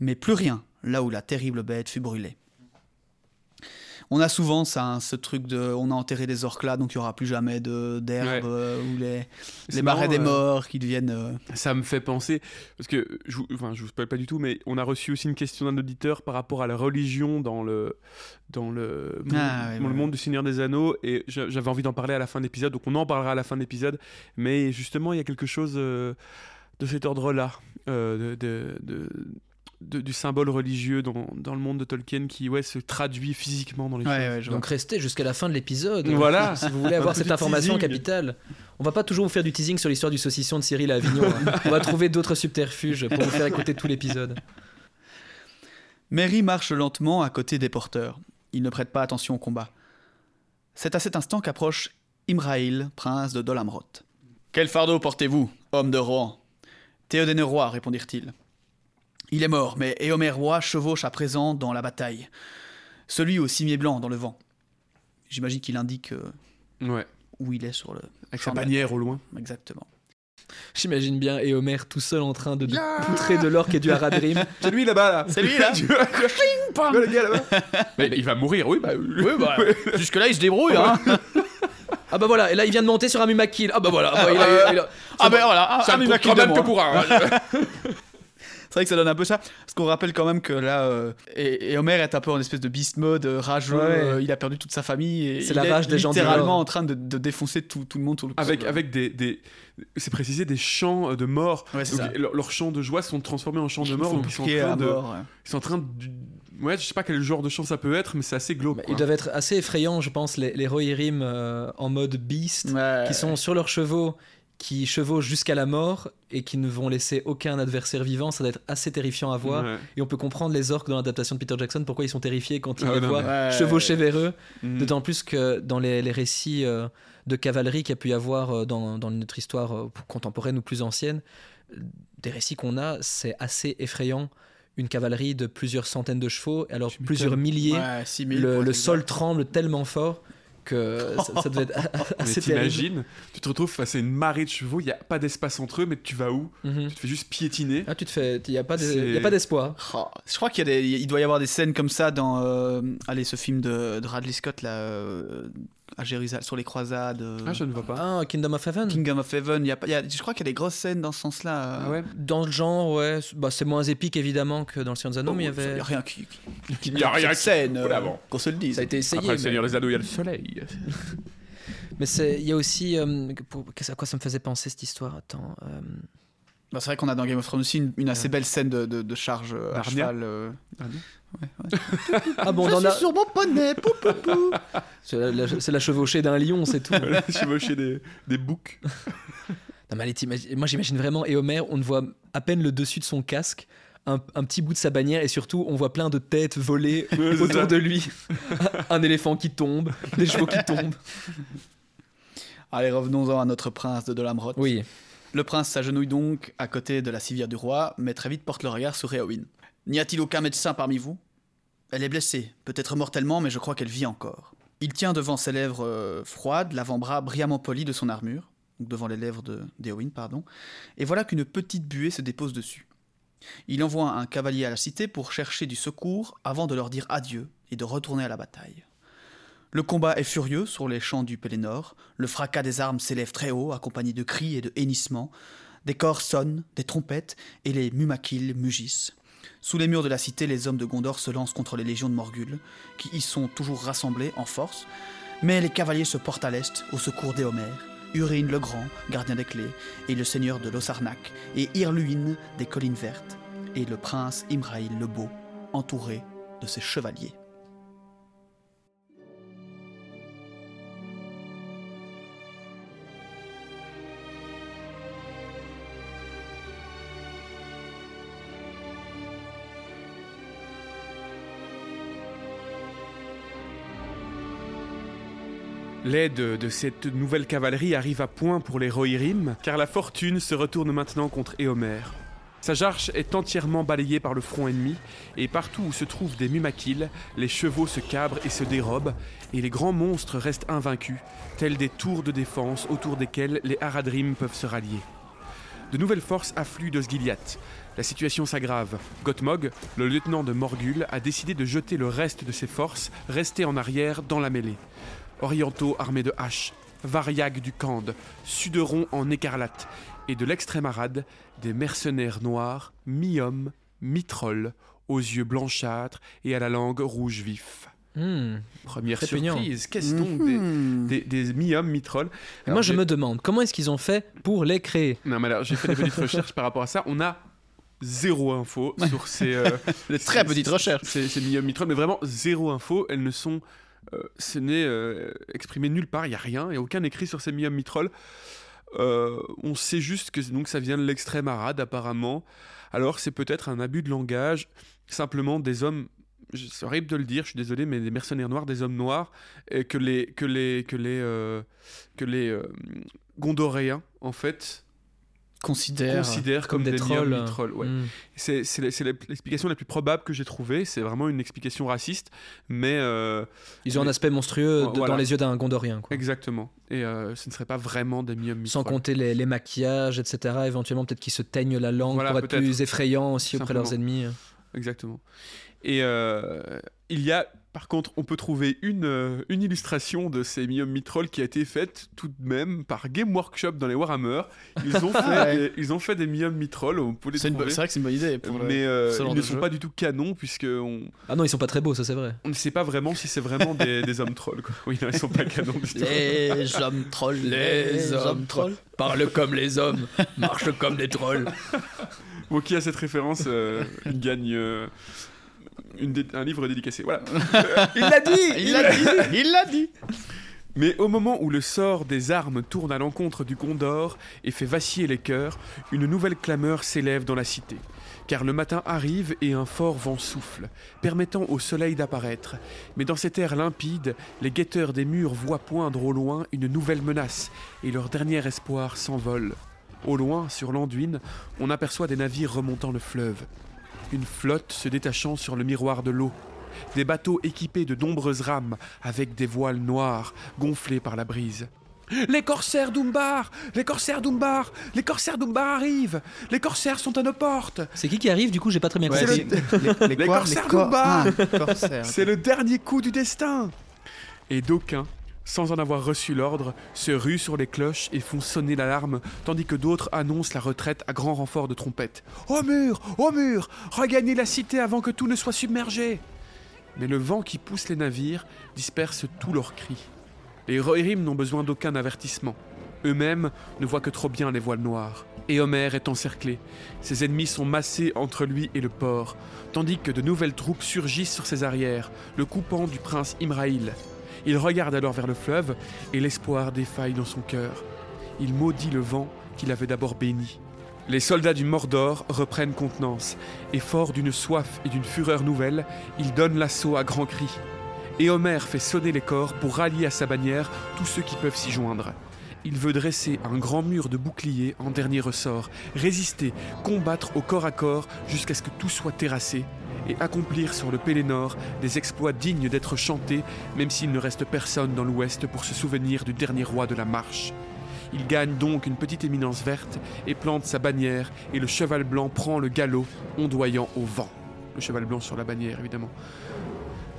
mais plus rien là où la terrible bête fut brûlée. On a souvent ça, hein, ce truc de on a enterré des orques là, donc il n'y aura plus jamais de- d'herbe Ouais. euh, ou les, les marais des euh, morts qui deviennent. euh, Ça me fait penser, parce que je enfin, je vous spoil pas du tout, mais on a reçu aussi une question d'un auditeur par rapport à la religion dans le, dans le, Ah, ouais, ouais. monde du Seigneur des Anneaux, et j'a- j'avais envie d'en parler à la fin de l'épisode, donc on en parlera à la fin de l'épisode, mais justement, il y a quelque chose de cet ordre-là, euh, de, de- de- de- du symbole religieux dans, dans le monde de Tolkien qui ouais, se traduit physiquement dans les Ouais, choses. ouais. Donc restez jusqu'à la fin de l'épisode. Voilà. Si vous voulez avoir cette information teasing. capitale. On va pas toujours vous faire du teasing sur l'histoire du saucisson de Cyril à Avignon. hein. On va trouver d'autres subterfuges pour vous faire écouter tout l'épisode. Merry marche lentement à côté des porteurs. Il ne prête pas attention au combat. C'est à cet instant qu'approche Imraïl, prince de Dolamroth. Quel fardeau portez-vous, homme de Rohan? Théodène roi, répondirent-ils. Il est mort, mais Éomer roi chevauche à présent dans la bataille. Celui au cimier blanc dans le vent. J'imagine qu'il indique euh, Ouais, où il est sur le. avec sa bannière au loin. Exactement. J'imagine bien Éomer tout seul en train de, de poutrer de l'orque et du haradrim. C'est lui là-bas là C'est lui là le gars là-bas Mais il va mourir, oui, bah Oui, bah, jusque-là il se débrouille, hein Ah bah voilà, et là il vient de monter sur un Mumakil. Ah bah voilà, bah, il a- il a- Ah ben voilà, Ça un me Mima coûte quand même que pour un. hein. C'est vrai que ça donne un peu ça. Parce qu'on rappelle quand même que là, euh, et, et Homer est un peu en espèce de beast mode, euh, rageux. Ouais. euh, il a perdu toute sa famille. et C'est il la est rage des gens littéralement en train de, de défoncer tout, tout le monde sur le avec, avec des, des c'est précisé des chants euh, de mort Ouais, c'est Donc, ça. leur- leurs chants de joie sont transformés en chants de mort donc ils sont en train de mort, ouais. ils sont en train de ouais je sais pas quel genre de chant ça peut être mais c'est assez glauque Bah, ils doivent être assez effrayants, je pense, les, les Rohirrim euh, en mode beast, Ouais. qui sont sur leurs chevaux, qui chevauchent jusqu'à la mort et qui ne vont laisser aucun adversaire vivant. Ça doit être assez terrifiant à voir. Ouais. Et on peut comprendre les orques dans l'adaptation de Peter Jackson, pourquoi ils sont terrifiés quand ils Ah les non, voient mais- Ouais. chevaucher vers eux. Mhm. D'autant plus que dans les, les récits euh, de cavalerie qu'il y a pu y avoir euh, dans, dans notre histoire euh, contemporaine ou plus ancienne, des récits qu'on a, c'est assez effrayant. Une cavalerie de plusieurs centaines de chevaux, alors Tu plusieurs milliers. Ouais, 6000 le, sol tremble tellement fort que ça, ça devait être mais assez terrible. t'imagines tu te retrouves face à une marée de chevaux il y a pas d'espace entre eux mais tu vas où? Mhm. tu te fais juste piétiner Ah, tu te fais, il y a pas, de- C'est- y a pas d'espoir. Oh, je crois qu'il y a des, il doit y avoir des scènes comme ça dans, euh, allez, ce film de, de Radley Scott là, euh, à Jérusalem, sur les croisades. euh, ah je ne vois pas Ah, Kingdom of Heaven. Kingdom of Heaven. Il y a, pas- il y a- je crois qu'il y a des grosses scènes dans ce sens-là. euh, ah ouais Dans le genre, ouais, c'est- bah, c'est moins épique évidemment que dans le Seigneur des Anneaux, Oh, mais il y avait. y a rien qui. qui, Il y a rien qui- scène. Euh, bon. Qu'on se le dise. Ça a été essayé. après le mais- Seigneur des Anneaux il y a le soleil Mais c'est- il y a aussi. euh, pour- qu'est-ce- à quoi ça me faisait penser cette histoire Attends. Bah, c'est vrai qu'on a dans Game of Thrones aussi une, une assez belle scène de, de, de charge euh, à Narnia. cheval. euh. Ah non Ah bon, Je suis la- sur mon poney, pou, pou, pou. c'est la, la- la chevauchée d'un lion, c'est tout. Voilà, chevaucher des, des boucs Non, mais allez, moi j'imagine vraiment, et Homer, on ne voit à peine le dessus de son casque, un, un petit bout de sa bannière, et surtout on voit plein de têtes c'est autour ça. de lui. un éléphant qui tombe, des chevaux qui tombent. Allez, revenons-en à notre prince de Dolamroth. Oui, Le prince s'agenouille donc à côté de la civière du roi, mais très vite porte le regard sur Éowyn. N'y a-t-il aucun médecin parmi vous? Elle est blessée, peut-être mortellement, mais je crois qu'elle vit encore. Il tient devant ses lèvres euh, froides l'avant-bras brillamment poli de son armure, donc devant les lèvres d'Éowyn, pardon, et voilà qu'une petite buée se dépose dessus. Il envoie un cavalier à la cité pour chercher du secours avant de leur dire adieu et de retourner à la bataille. Le combat est furieux sur les champs du Pélénor, le fracas des armes s'élève très haut, accompagné de cris et de hennissements. Des corps sonnent, des trompettes, et les mumakils mugissent. Sous les murs de la cité, les hommes de Gondor se lancent contre les légions de Morgul, qui y sont toujours rassemblés en force, mais les cavaliers se portent à l'est, au secours d'Éomer, Urin le Grand, gardien des clés, et le seigneur de Losarnac, et Irluin des collines vertes, et le prince Imraïl le Beau, entouré de ses chevaliers. L'aide de cette nouvelle cavalerie arrive à point pour les Rohirrim, car la fortune se retourne maintenant contre Éomer. Sa jarche est entièrement balayée par le front ennemi, et partout où se trouvent des Mumakil, les chevaux se cabrent et se dérobent, et les grands monstres restent invaincus, tels des tours de défense autour desquelles les Haradrim peuvent se rallier. De nouvelles forces affluent d'Osgiliath. La situation s'aggrave. Gottmog, le lieutenant de Morgul, a décidé de jeter le reste de ses forces, restées en arrière, dans la mêlée. Orientaux armés de haches, Variag du Kand, Suderon en écarlate, et de l'extrême arade, des mercenaires noirs, mi-hommes, mi-trolls, aux yeux blanchâtres et à la langue rouge vif. Hmm. Première surprise, qu'est-ce donc des, Mhm. des, des mi-hommes, mi-trolls Alors, moi, je me demande, comment est-ce qu'ils ont fait pour les créer? Non, mais alors, j'ai fait des petites recherches par rapport à ça. On a zéro info sur ces, euh, très petites recherches. ces, ces mi-hommes, mi-trolls, mais vraiment zéro info. Elles ne sont. Euh, ce n'est euh, exprimé nulle part, il n'y a rien, a aucun écrit sur ces mi-hommes, mi-trolls. Euh, on sait juste que donc, ça vient de l'extrême arade, apparemment. Alors, c'est peut-être un abus de langage, simplement des hommes. C'est horrible de le dire, je suis désolé, mais des mercenaires noirs, des hommes noirs, et que les que les que les euh, que les Gondoréens en fait Considère. considèrent comme, Comme des des, trolls. mi-hommes, mi-trolls, ouais. Hmm. C'est l'explication la plus probable que j'ai trouvée. C'est vraiment une explication raciste, mais euh, Ils ont un Mais- aspect monstrueux Voilà. dans les yeux d'un gondorien. Quoi. exactement. Et euh, ce ne serait pas vraiment des mi-hommes, Sans compter les, les maquillages, etc. Éventuellement, peut-être qu'ils se teignent la langue Voilà, pour être plus effrayants aussi auprès de leurs Simplement. ennemis. Exactement. Et euh, il y a, par contre, on peut trouver une, euh, une illustration de ces mi-hommes mi-trolls qui a été faite tout de même par Game Workshop dans les Warhammer. Ils ont fait, Ouais. des, ils ont fait des mi-hommes mi-trolls, on peut les C'est vrai que c'est une bonne idée. Pour le- mais euh, ce genre ils ne sont jeu. pas du tout canons puisque on, Ah non, ils sont pas très beaux, ça c'est vrai. on ne sait pas vraiment si c'est vraiment des, des hommes trolls. Quoi. Oui, non, ils sont pas canons du tout. Les hommes trolls. Les hommes trolls. Parle comme les hommes, marche comme des trolls. Bon, qui a cette référence euh, il gagne euh, une un livre dédicacé. Voilà. Il l'a dit Il l'a dit Il l'a dit Mais au moment où le sort des armes tourne à l'encontre du Gondor et fait vaciller les cœurs, une nouvelle clameur s'élève dans la cité. Car le matin arrive et un fort vent souffle, permettant au soleil d'apparaître. Mais dans cet air limpide, les guetteurs des murs voient poindre au loin une nouvelle menace, et leur dernier espoir s'envole. Au loin, sur l'Anduin, on aperçoit des navires remontant le fleuve. Une flotte se détachant sur le miroir de l'eau. Des bateaux équipés de nombreuses rames, avec des voiles noires, gonflées par la brise. Les corsaires d'Umbar Les corsaires d'Umbar Les corsaires d'Umbar arrivent Les corsaires sont à nos portes C'est qui qui arrive Du coup, j'ai pas très bien Ouais, compris. les, les Les quoi- corsaires cor- d'Umbar. Ah, corsaires. C'est le dernier coup du destin Et d'aucuns, sans en avoir reçu l'ordre, se ruent sur les cloches et font sonner l'alarme, tandis que d'autres annoncent la retraite à grand renfort de trompettes. Au mur Au mur Regagnez la cité avant que tout ne soit submergé Mais le vent qui pousse les navires disperse tous leurs cris. Les Rohirrim n'ont besoin d'aucun avertissement. Eux-mêmes ne voient que trop bien les voiles noires. Et Homer est encerclé. Ses ennemis sont massés entre lui et le port, tandis que de nouvelles troupes surgissent sur ses arrières, le coupant du prince Imraïl. Il regarde alors vers le fleuve et l'espoir défaille dans son cœur. Il maudit le vent qu'il avait d'abord béni. Les soldats du Mordor reprennent contenance, et fort d'une soif et d'une fureur nouvelle, ils donnent l'assaut à grands cris. Et Homer fait sonner les corps pour rallier à sa bannière tous ceux qui peuvent s'y joindre. Il veut dresser un grand mur de boucliers en dernier ressort, résister, combattre au corps à corps jusqu'à ce que tout soit terrassé, et accomplir sur le Pélénor des exploits dignes d'être chantés, même s'il ne reste personne dans l'Ouest pour se souvenir du dernier roi de la marche. Il gagne donc une petite éminence verte et plante sa bannière, et le cheval blanc prend le galop, ondoyant au vent. Le cheval blanc sur la bannière, évidemment.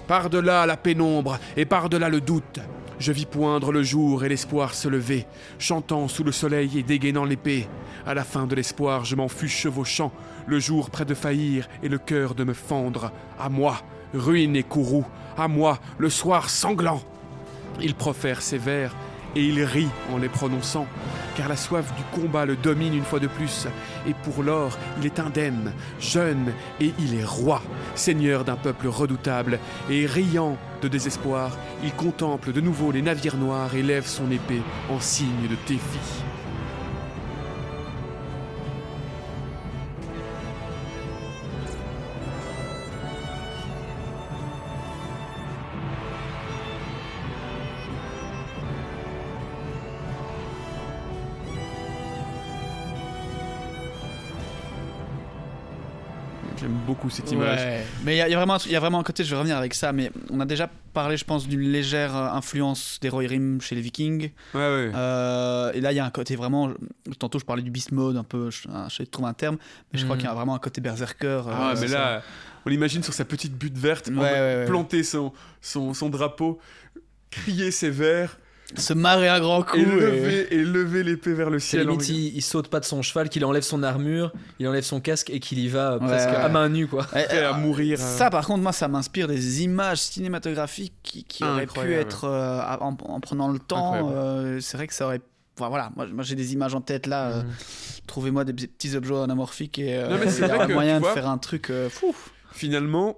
Par-delà la pénombre et par-delà le doute, je vis poindre le jour et l'espoir se lever, chantant sous le soleil et dégainant l'épée. À la fin de l'espoir, je m'en fus chevauchant, le jour près de faillir et le cœur de me fendre. À moi, ruine et courroux, à moi, le soir sanglant. Il profère ses vers, et il rit en les prononçant, car la soif du combat le domine une fois de plus, et pour l'or, il est indemne, jeune, et il est roi, seigneur d'un peuple redoutable, et riant de désespoir, il contemple de nouveau les navires noirs et lève son épée en signe de défi. Beaucoup cette image. Ouais. Mais il y, a- il y a vraiment un truc- il y a vraiment un côté, je vais revenir avec ça, mais on a déjà parlé, je pense, d'une légère euh, influence des Rohirrim chez les Vikings. Ouais, ouais. Euh, et là, il y a un côté vraiment. Tantôt, je parlais du beast mode, un peu. Je, je vais trouver un terme, mais je crois Mhm. qu'il y a vraiment un côté berserker. euh, Ah, mais ça. là, on l'imagine sur sa petite butte verte, Ouais, en- ouais, ouais. planter son, son, son drapeau, crier ses vers, se marrer un grand coup. et, lever, et lever l'épée vers le ciel. limite, il, il saute pas de son cheval, qu'il enlève son armure, il enlève son casque et qu'il y va euh, Ouais, presque ouais. à main nue, quoi. Ouais, à euh, mourir. euh. Ça, par contre, moi, ça m'inspire des images cinématographiques qui, qui auraient pu être en, en prenant le temps. Euh, c'est vrai que ça aurait. Enfin, voilà, moi, moi, j'ai des images en tête là. euh, Mhm. Trouvez-moi des petits objets anamorphiques et euh, Non, mais c'est il y vrai aura que, moyen de vois, faire un truc. euh, fou. Finalement,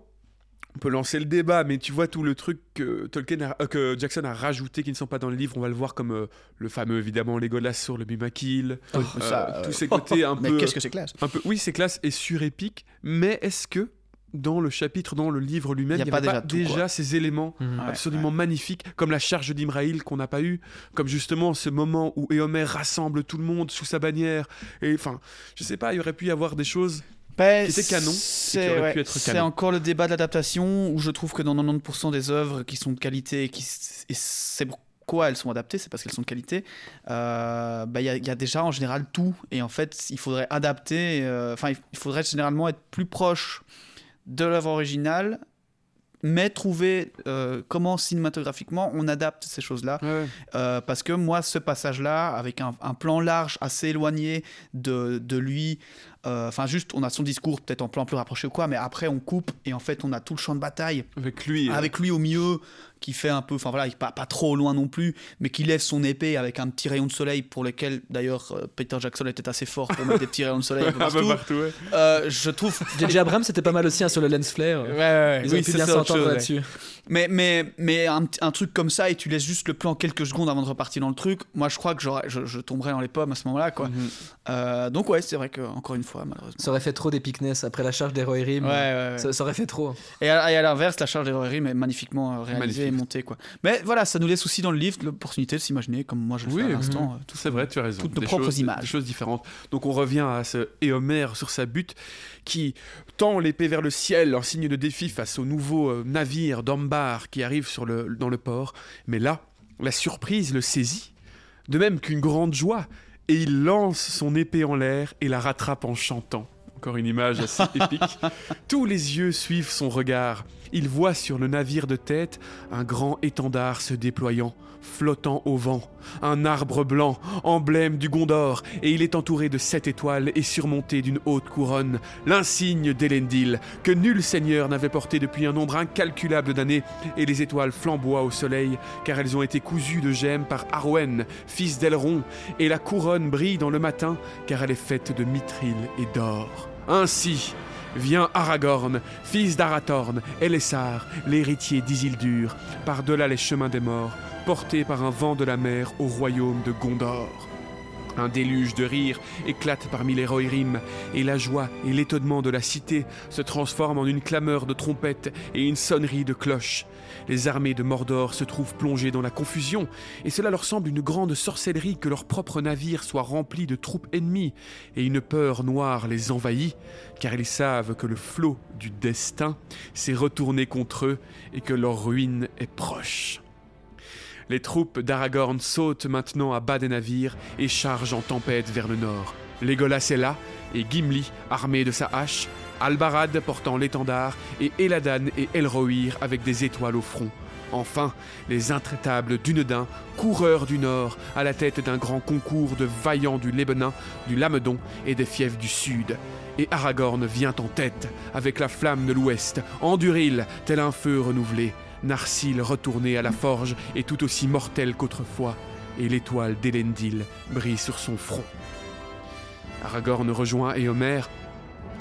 on peut lancer le débat, mais tu vois tout le truc que Tolkien, a- euh, que Jackson a rajouté qui ne sont pas dans le livre. On va le voir comme euh, le fameux évidemment Legolas sur le Bumakil. Oui, Euh, ça, euh, tous ces côtés un Mais peu, qu'est-ce que c'est classe un peu, oui, c'est classe et surépique. Mais est-ce que dans le chapitre, dans le livre lui-même, Y a il n'y pas avait pas déjà tout, déjà quoi. ces éléments Mhm. Ouais, absolument magnifiques, comme la charge d'Imraïl qu'on n'a pas eu, comme justement ce moment où Éomer rassemble tout le monde sous sa bannière. Et enfin, je sais pas, il aurait pu y avoir des choses. Ben, qui était canon C'est ouais, encore le débat de l'adaptation où je trouve que dans 90% des œuvres qui sont de qualité et, qui, et c'est pourquoi elles sont adaptées, c'est parce qu'elles sont de qualité. euh, bah, Il y, a- il y a déjà en général tout et en fait il faudrait adapter. euh, Enfin, il faudrait généralement être plus proche de l'œuvre originale. Mais trouver euh, comment cinématographiquement on adapte ces choses-là. Euh, parce que moi, ce passage-là, avec un, un plan large, assez éloigné de, de lui, euh, enfin juste, on a son discours peut-être en plan plus rapproché ou quoi, mais après on coupe et en fait on a tout le champ de bataille Avec lui. euh, avec lui au milieu qui fait un peu, enfin voilà, il pas, pas trop loin non plus, mais qui lève son épée avec un petit rayon de soleil pour lequel d'ailleurs euh, Peter Jackson était assez fort pour mettre des petits rayons de soleil un peu partout. partout, ouais. Euh, je trouve J.J. Abrams, c'était pas mal aussi hein, sur le lens flare. Ouais, ouais, ouais. Ils Oui, ont pu bien s'entendre là-dessus. Mais, mais, mais un, un truc comme ça et tu laisses juste le plan quelques secondes avant de repartir dans le truc, moi je crois que j'aurais- je, je tomberais dans les pommes à ce moment-là. quoi. Mhm. Euh, donc ouais, c'est vrai que encore une fois, malheureusement. Ça aurait fait trop d'épicness après la charge des Rohirrim. Ouais, ouais, ouais. Ça, ça aurait fait trop. Et à, l'inverse, la charge des Rohirrim est magnifiquement réalisée Magnifique. Et. Quoi. Mais voilà, ça nous laisse aussi dans le livre l'opportunité de s'imaginer, comme moi je le Oui, fais à l'instant. euh, tout C'est vrai, tu as raison. Toutes nos propres images. Des choses différentes. Donc on revient à ce Éomer sur sa butte qui tend l'épée vers le ciel en signe de défi face au nouveau euh, navire d'Ambar qui arrive sur le, dans le port. Mais là, la surprise le saisit, de même qu'une grande joie, et il lance son épée en l'air et la rattrape en chantant. Encore une image assez épique. Tous les yeux suivent son regard. Il voit sur le navire de tête un grand étendard se déployant, flottant au vent. Un arbre blanc, emblème du Gondor, et il est entouré de sept étoiles et surmonté d'une haute couronne, l'insigne d'Elendil, que nul seigneur n'avait porté depuis un nombre incalculable d'années, et les étoiles flamboient au soleil, car elles ont été cousues de gemmes par Arwen, fils d'Elron, et la couronne brille dans le matin, car elle est faite de mithril et d'or. Ainsi, vient Aragorn, fils d'Arathorn, Elessar, l'héritier d'Isildur, par-delà les chemins des morts, porté par un vent de la mer au royaume de Gondor. Un déluge de rire éclate parmi les Rohirrim, et la joie et l'étonnement de la cité se transforment en une clameur de trompettes et une sonnerie de cloches. Les armées de Mordor se trouvent plongées dans la confusion, et cela leur semble une grande sorcellerie que leur propre navire soit rempli de troupes ennemies, et une peur noire les envahit, car ils savent que le flot du destin s'est retourné contre eux et que leur ruine est proche. Les troupes d'Aragorn sautent maintenant à bas des navires et chargent en tempête vers le nord. Legolas est là, et Gimli, armé de sa hache, Albarad portant l'étendard, et Eladan et Elrohir avec des étoiles au front. Enfin, les intraitables Dunedain, coureurs du nord, à la tête d'un grand concours de vaillants du Lébenin, du Lamedon et des fiefs du sud. Et Aragorn vient en tête, avec la flamme de l'ouest, Anduril, tel un feu renouvelé. Narsil retourné à la forge et tout aussi mortel qu'autrefois. et l'étoile d'Elendil brille sur son front. Aragorn rejoint Éomer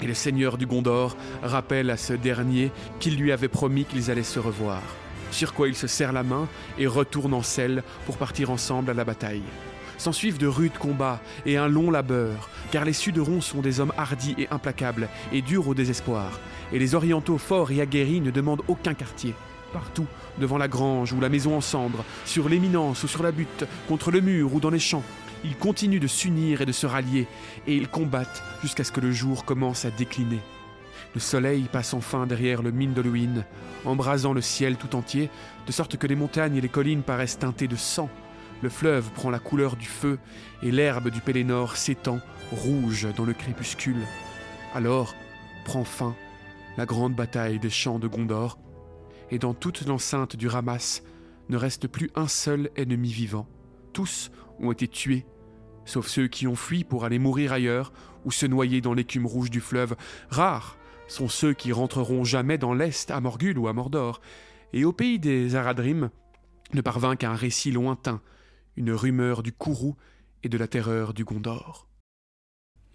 et le seigneur du Gondor rappelle à ce dernier qu'il lui avait promis qu'ils allaient se revoir. Sur quoi il se serre la main et retourne en selle pour partir ensemble à la bataille. S'ensuivent de rudes combats et un long labeur, car les Suderons sont des hommes hardis et implacables, et durs au désespoir, et les Orientaux forts et aguerris ne demandent aucun quartier. Partout, devant la grange ou la maison en cendres, sur l'éminence ou sur la butte, contre le mur ou dans les champs, ils continuent de s'unir et de se rallier, et ils combattent jusqu'à ce que le jour commence à décliner. Le soleil passe enfin derrière le Mindoluin, embrasant le ciel tout entier, de sorte que les montagnes et les collines paraissent teintées de sang. Le fleuve prend la couleur du feu, et l'herbe du Pélénor s'étend, rouge dans le crépuscule. Alors prend fin la grande bataille des champs de Gondor, et dans toute l'enceinte du Ramas ne reste plus un seul ennemi vivant. Tous ont été tués, sauf ceux qui ont fui pour aller mourir ailleurs ou se noyer dans l'écume rouge du fleuve. Rares sont ceux qui rentreront jamais dans l'Est, à Morgul ou à Mordor, et au pays des Aradrim ne parvint qu'un récit lointain, une rumeur du Kourou et de la terreur du Gondor.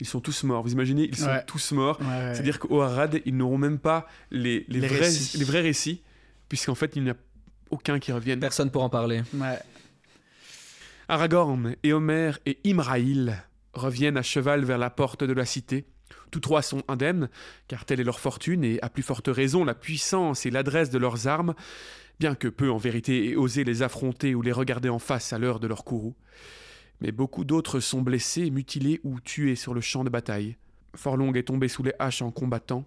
Ils sont tous morts, vous imaginez, ils sont Ouais. tous morts. Ouais, ouais. C'est-à-dire qu'au Harad, ils n'auront même pas les, les Les vrais, récits. les vrais récits, puisqu'en fait, il n'y a aucun qui revienne. Personne pour en parler. Ouais. Aragorn, Éomer et Imraïl reviennent à cheval vers la porte de la cité. Tous trois sont indemnes, car telle est leur fortune et à plus forte raison la puissance et l'adresse de leurs armes, bien que peu en vérité aient osé les affronter ou les regarder en face à l'heure de leur courroux. Mais beaucoup d'autres sont blessés, mutilés ou tués sur le champ de bataille. Forlong est tombé sous les haches en combattant,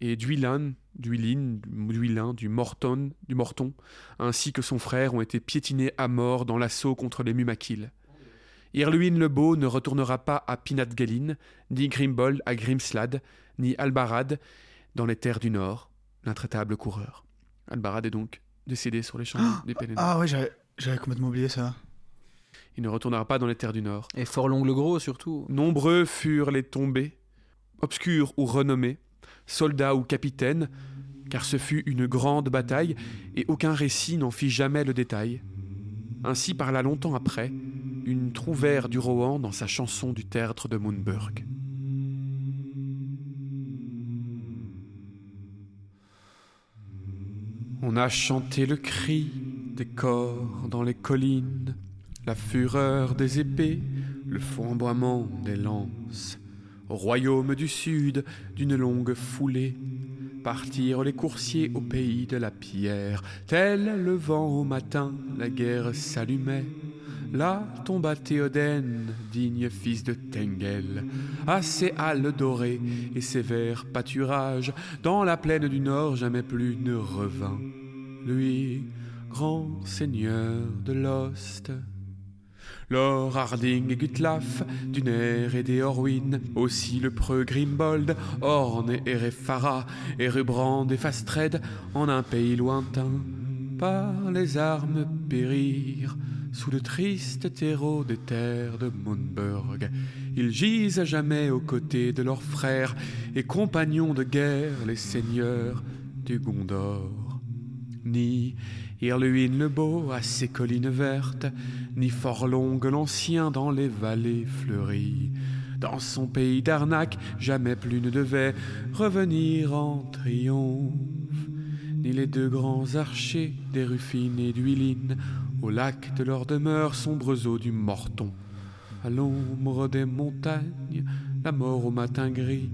et Duilan, Duilin, Duilin, du Morton, du Morton, ainsi que son frère ont été piétinés à mort dans l'assaut contre les Mumakil. Irluin le Beau ne retournera pas à Pinatgelin, ni Grimbold à Grimslad, ni Albarad dans les terres du Nord, l'intraitable coureur. Albarad est donc décédé sur les champs des Pélénors. Ah ouais, j'avais j'avais complètement oublié ça. Il ne retournera pas dans les terres du Nord. Et Forlong le Gros surtout. Nombreux furent les tombés, obscurs ou renommés, soldats ou capitaines, car ce fut une grande bataille, et aucun récit n'en fit jamais le détail. Ainsi parla longtemps après une trouvère du Rohan dans sa chanson du tertre de Moonburg. On a chanté le cri des corps dans les collines, la fureur des épées, le flamboiement des lances. Au royaume du sud, d'une longue foulée, partirent les coursiers au pays de la pierre. Tel le vent au matin, la guerre s'allumait. Là tomba Théoden, digne fils de Tengel, à ses halles dorées et ses verts pâturages, dans la plaine du Nord jamais plus ne revint. Lui, grand seigneur de l'Ost. Lord Harding et Gutlaf, Duner et des aussi le preux Grimbold, Orne et Erefara, et Rubrand et Fastred, en un pays lointain, par les armes périrent, sous le triste terreau des terres de Moonburg. Ils gisent à jamais aux côtés de leurs frères et compagnons de guerre, les seigneurs du Gondor. Ni Irluin le Beau à ses collines vertes, ni Forlong l'ancien dans les vallées fleuries. Dans son pays d'arnaque, jamais plus ne devait revenir en triomphe. Ni les deux grands archers des Ruffines et d'Huiline, au lac de leur demeure sombres eaux du Morton. À l'ombre des montagnes, la mort au matin gris,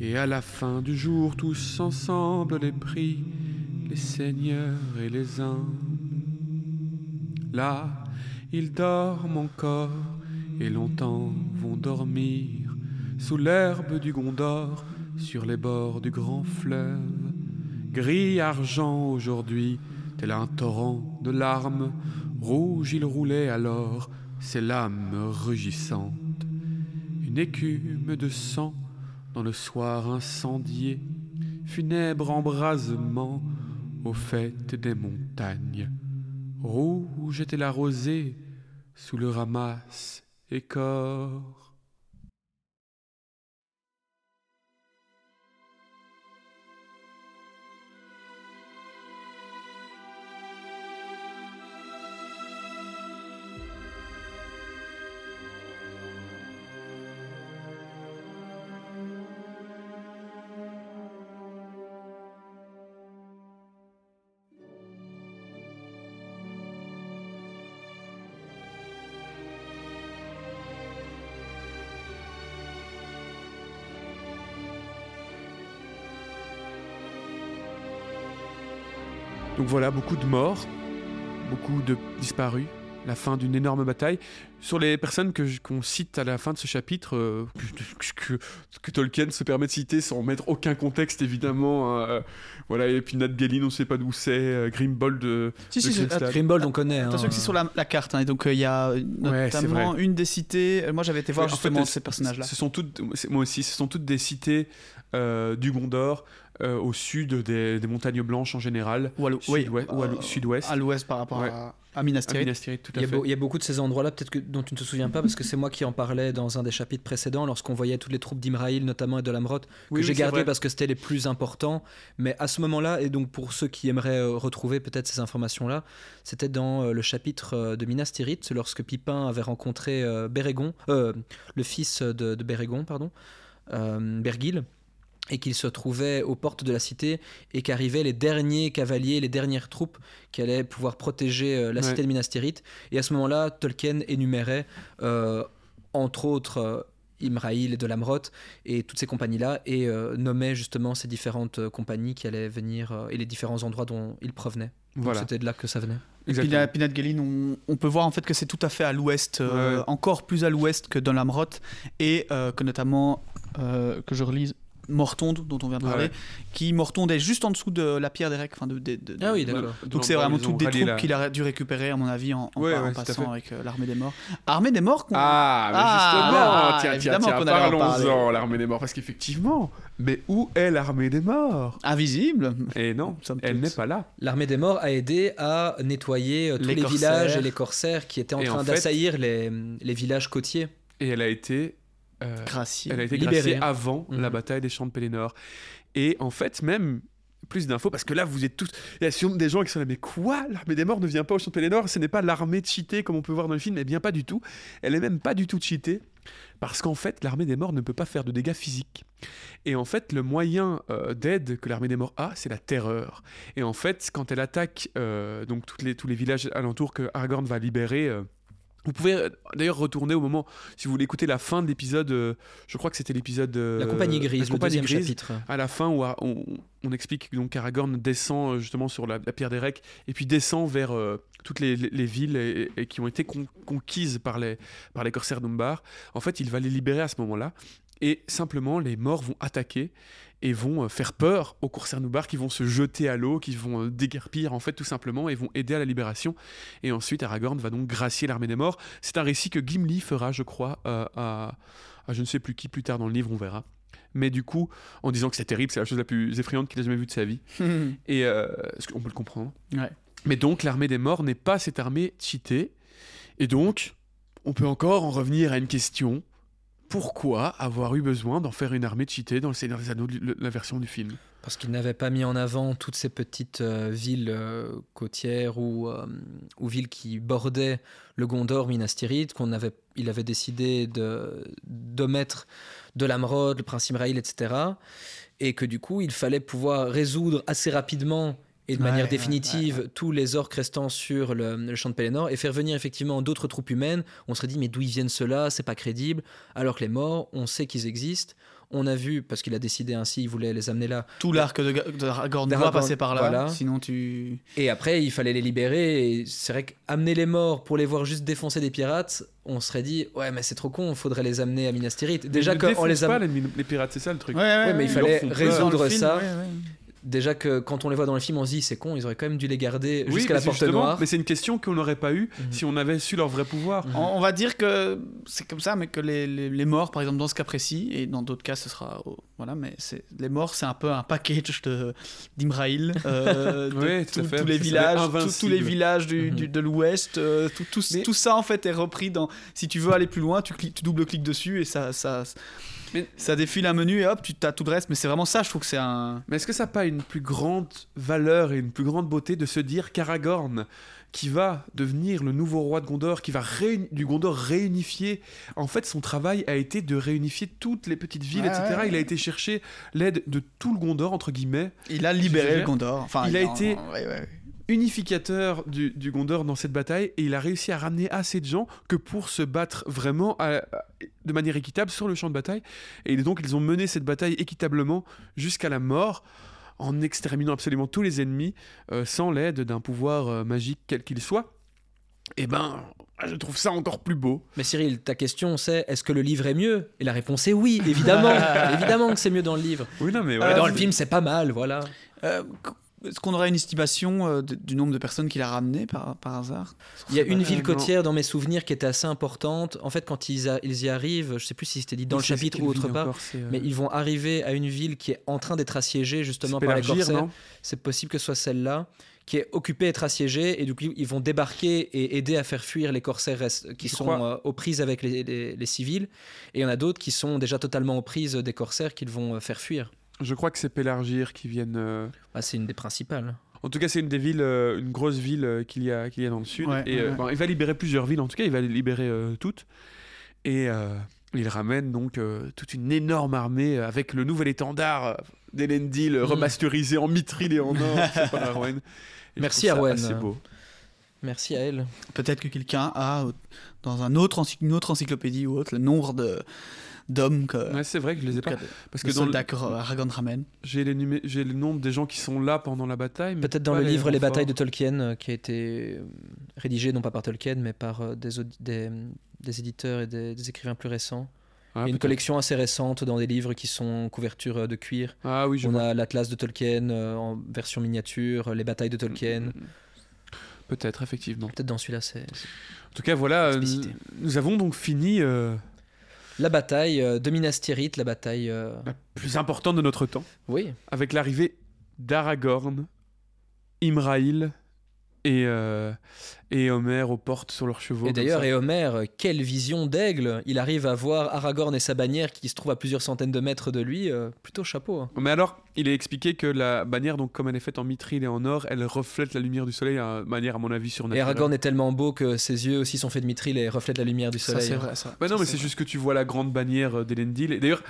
et à la fin du jour, tous ensemble les pris, les seigneurs et les hommes. Là, ils dorment encore, et longtemps vont dormir, sous l'herbe du Gondor, sur les bords du grand fleuve. Gris argent aujourd'hui, tel un torrent de larmes, rouge il roulait alors, ses lames rugissantes. Une écume de sang dans le soir incendié, funèbre embrasement au fait des montagnes. Rouge était la rosée sous le ramasse écor. Voilà, beaucoup de morts, beaucoup de disparus, la fin d'une énorme bataille. Sur les personnes que je- qu'on cite à la fin de ce chapitre, euh, que, que- que Tolkien se permet de citer sans mettre aucun contexte évidemment. hein, euh, voilà, et puis Nat Gellin, on ne sait pas d'où c'est, euh, Grimbold de, Si, de si. Grimbold, on connaît. hein. Attention que c'est sur la, la carte, hein, et donc euh, il y a Ouais, c'est notamment vrai. une des cités. Moi j'avais été voir En fait, justement ces personnages-là. Ce sont toutes, moi aussi, ce sont toutes des cités euh, du Gondor, euh, au sud des, des montagnes blanches en général, Ou à l'ou- sud-ouest, ou à l'ou- euh, à l'ouest par rapport Ouais. à, à Minas à Tirith. Minas Tirith, tout Il à y, a fait. beau- il y a beaucoup de ces endroits-là, peut-être que dont tu ne te souviens pas, parce que c'est moi qui en parlais dans un des chapitres précédents, lorsqu'on voyait toutes les troupes d'Imraïl, notamment et de Lamrot, que Oui, j'ai oui, gardé parce que c'était les plus importants. Mais à ce moment-là, et donc pour ceux qui aimeraient euh, retrouver peut-être ces informations-là, c'était dans euh, le chapitre euh, de Minas Tirith, lorsque Pipin avait rencontré Bérégon, euh, le fils de, de Bérégon, pardon, euh, Bergil, et qu'il se trouvait aux portes de la cité et qu'arrivaient les derniers cavaliers, les dernières troupes qui allaient pouvoir protéger euh, la Ouais. cité de Minas Tirith. Et à ce moment-là, Tolkien énumérait, euh, entre autres, euh, Imraïl et de Lamrot et toutes ces compagnies-là, et euh, nommait justement ces différentes euh, compagnies qui allaient venir euh, et les différents endroits dont ils provenaient. Voilà, C'était de là que ça venait. Et puis exactement. la Pinat Gellin, on, on peut voir en fait que c'est tout à fait à l'ouest, euh, Ouais. encore plus à l'ouest que dans l'Amrot, et euh, que notamment, euh, que je relise, Mortonde, dont on vient de parler, Ouais. qui Mortonde est juste en dessous de la pierre des. Enfin de, de- de- Ah oui, de- d'accord. Donc c'est vraiment toutes des troupes qu'il a dû récupérer, à mon avis, en, Ouais, ouais, passant avec euh, l'armée des morts. Armée des morts qu'on- Ah, mais Ah, justement, tiens, tiens, tiens, en parlons-en, parler. l'armée des morts, parce qu'effectivement, mais où est l'armée des morts? Invisible. Et non, Somme elle n'est pas là. L'armée des morts a aidé à nettoyer euh, tous Les les, villages et les corsaires qui étaient en Et train en fait- d'assaillir les, les villages côtiers. Et elle a été, euh, elle a été Libérée. graciée avant Mhm. la bataille des champs de Pélénor. Et en fait, même plus d'infos, parce que là, vous êtes tous. Il y a sûrement des gens qui sont là, mais quoi? L'armée des morts ne vient pas au champ de Pélénor Ce n'est pas l'armée cheatée comme on peut voir dans le film, mais bien pas du tout. Elle est même pas du tout cheatée. Parce qu'en fait, l'armée des morts ne peut pas faire de dégâts physiques. Et en fait, le moyen euh, d'aide que l'armée des morts a, c'est la terreur. Et en fait, quand elle attaque euh, donc toutes les, tous les villages alentours que Aragorn va libérer, euh, vous pouvez euh, d'ailleurs retourner au moment, si vous voulez écouter la fin de l'épisode, euh, je crois que c'était l'épisode... euh, la compagnie grise, la le compagnie deuxième grise, chapitre. à la fin où on, on explique que donc Aragorn descend justement sur la, la pierre des Recs et puis descend vers euh, toutes les, les- les villes et, et qui ont été con- conquises par les, par les corsaires d'Umbar. En fait, il va les libérer à ce moment-là et simplement les morts vont attaquer et vont euh, faire peur aux corsaires d'Umbar qui vont se jeter à l'eau, qui vont euh, déguerpir en fait tout simplement et vont aider à la libération. Et ensuite Aragorn va donc gracier l'armée des morts. C'est un récit que Gimli fera, je crois, euh, à, à je ne sais plus qui plus tard dans le livre, on verra. Mais du coup, en disant que c'est terrible, c'est la chose la plus effrayante qu'il a jamais vue de sa vie. Et euh, qu'on peut le comprendre? Ouais. Mais donc, l'armée des morts n'est pas cette armée cheatée. Et donc, on peut encore en revenir à une question. Pourquoi avoir eu besoin d'en faire une armée cheatée dans le Seigneur des Anneaux, la version du film? Parce qu'il n'avait pas mis en avant toutes ces petites euh, villes euh, côtières ou, euh, ou villes qui bordaient le Gondor, Minas Tirith, qu'on avait, il avait décidé de d'omettre de l'Amrod, le Prince Imraïl, etc. Et que du coup, il fallait pouvoir résoudre assez rapidement et de Ouais, manière ouais, définitive ouais, ouais. tous les orques restant sur le, le champ de Pelennor et faire venir effectivement d'autres troupes humaines. On serait dit, mais d'où ils viennent ceux-là? C'est pas crédible. Alors que les morts, on sait qu'ils existent. On a vu, parce qu'il a décidé ainsi, il voulait les amener là, Tout l'arc de, de Aragorn doit D'Aragorn, passer par là, voilà. sinon tu... Et après, il fallait les libérer. Et c'est vrai qu'amener les morts pour les voir juste défoncer des pirates, on serait dit, ouais, mais c'est trop con, il faudrait les amener à Minas Tirith. Déjà qu'on les défoncent a. pas les, les pirates, c'est ça le truc. mais il ils fallait leur font peur. résoudre film, ça. Déjà que quand on les voit dans le film, on se dit, c'est con, ils auraient quand même dû les garder Oui, jusqu'à la porte noire. Mais c'est une question qu'on n'aurait pas eue Mhm. si on avait su leur vrai pouvoir. Mhm. On, on va dire que c'est comme ça, mais que les, les- les morts, par exemple, dans ce cas précis, et dans d'autres cas, ce sera. oh, voilà, mais c'est les morts, c'est un peu un package de- d'Imraïl. euh, tout tous les villages, tout- tous les villages du, du- de l'Ouest, euh, tout, tout, Mais- tout ça, en fait, est repris dans. Si tu veux aller plus loin, tu, cliques- tu double-cliques dessus et ça. ça Mais- ça défile un menu et hop, tu as tout le reste, mais c'est vraiment ça, je trouve que c'est un. Mais est-ce que ça n'a pas une plus grande valeur et une plus grande beauté de se dire qu'Aragorn, qui va devenir le nouveau roi de Gondor, qui va réuni- du Gondor réunifier, en fait son travail a été de réunifier toutes les petites villes, Ouais, etc. ouais, Il a été chercher l'aide de tout le Gondor, entre guillemets, Il a libéré le Gondor. Enfin, il a en- été- ouais, ouais. Unificateur du, du Gondor dans cette bataille, et il a réussi à ramener assez de gens que pour se battre vraiment à- à- de manière équitable sur le champ de bataille. Et donc ils ont mené cette bataille équitablement jusqu'à la mort. en exterminant absolument tous les ennemis euh, sans l'aide d'un pouvoir euh, magique quel qu'il soit. Eh ben, je trouve ça encore plus beau. Mais Cyril, ta question c'est est-ce que le livre est mieux? Et la réponse est oui, évidemment. évidemment que c'est mieux dans le livre. Oui, non, mais dans le film, c'est pas mal, voilà. Euh, Est-ce qu'on aurait une estimation euh, de- du nombre de personnes qu'il a ramené par, par hasard? Il y a une ville côtière dans mes souvenirs qui était assez importante. En fait, quand ils, a- ils y arrivent, je sais plus si c'était dit dans le chapitre ou autre part, encore, euh, mais ils vont arriver à une ville qui est en train d'être assiégée justement par les non? C'est possible que ce soit celle-là qui est occupée, être assiégée, et du coup ils vont débarquer et aider à faire fuir les corsaires qui Je sont euh, aux prises avec les, les- les civils. Et il y en a d'autres qui sont déjà totalement aux prises des corsaires qu'ils vont faire fuir. Je crois que c'est Pélargir qui viennent. euh, Ah, c'est une des principales. En tout cas, c'est une des villes, euh, une grosse ville euh, qu'il y, a, qu'il y a dans le sud. Ouais, et euh, ouais. bon, il va libérer plusieurs villes, en tout cas, il va les libérer euh, toutes. Et euh, il ramène donc euh, toute une énorme armée avec le nouvel étendard d'Elendil Mhm. remasterisé en mithril et en or. c'est Merci, Arwen. assez beau. Merci à elle. Peut-être que quelqu'un a, dans un autre une autre encyclopédie ou autre, le nombre de d'hommes que Ouais, c'est vrai que je les ai pas. Parce que dans Aragorn ramène. j'ai les, numé- j'ai le nombre des gens qui sont là pendant la bataille. Peut-être dans le livre Les batailles de Tolkien, euh, qui a été euh, rédigé non pas par Tolkien, mais par euh, des, des, des éditeurs et des, des écrivains plus récents. Ah, Il y a une collection assez récente dans des livres qui sont en couverture de cuir. Ah oui, je On vois. a l'Atlas de Tolkien euh, en version miniature, Les batailles de Tolkien. Mm, Peut-être, effectivement. Peut-être dans celui-là, c'est En tout cas, voilà, Explicité. nous avons donc fini euh, la bataille euh, de Minas Tirith, la bataille. euh, la plus importante de notre temps. Oui, avec l'arrivée d'Aragorn, Imraïl et, euh, et Homer aux portes sur leurs chevaux. et d'ailleurs, ça. Éomer, euh, quelle vision d'aigle Il arrive à voir Aragorn et sa bannière qui se trouve à plusieurs centaines de mètres de lui. euh, plutôt chapeau. hein. Mais alors, il est expliqué que la bannière, donc comme elle est faite en mithril et en or, elle reflète la lumière du soleil à manière, à mon avis, Et surnaturelle. Aragorn est tellement beau que ses yeux aussi sont faits de mithril et reflètent la lumière du Ça, soleil. c'est vrai, ça. Bah non, Ça, mais c'est juste que tu vois la grande bannière euh, d'Elendil. Et d'ailleurs,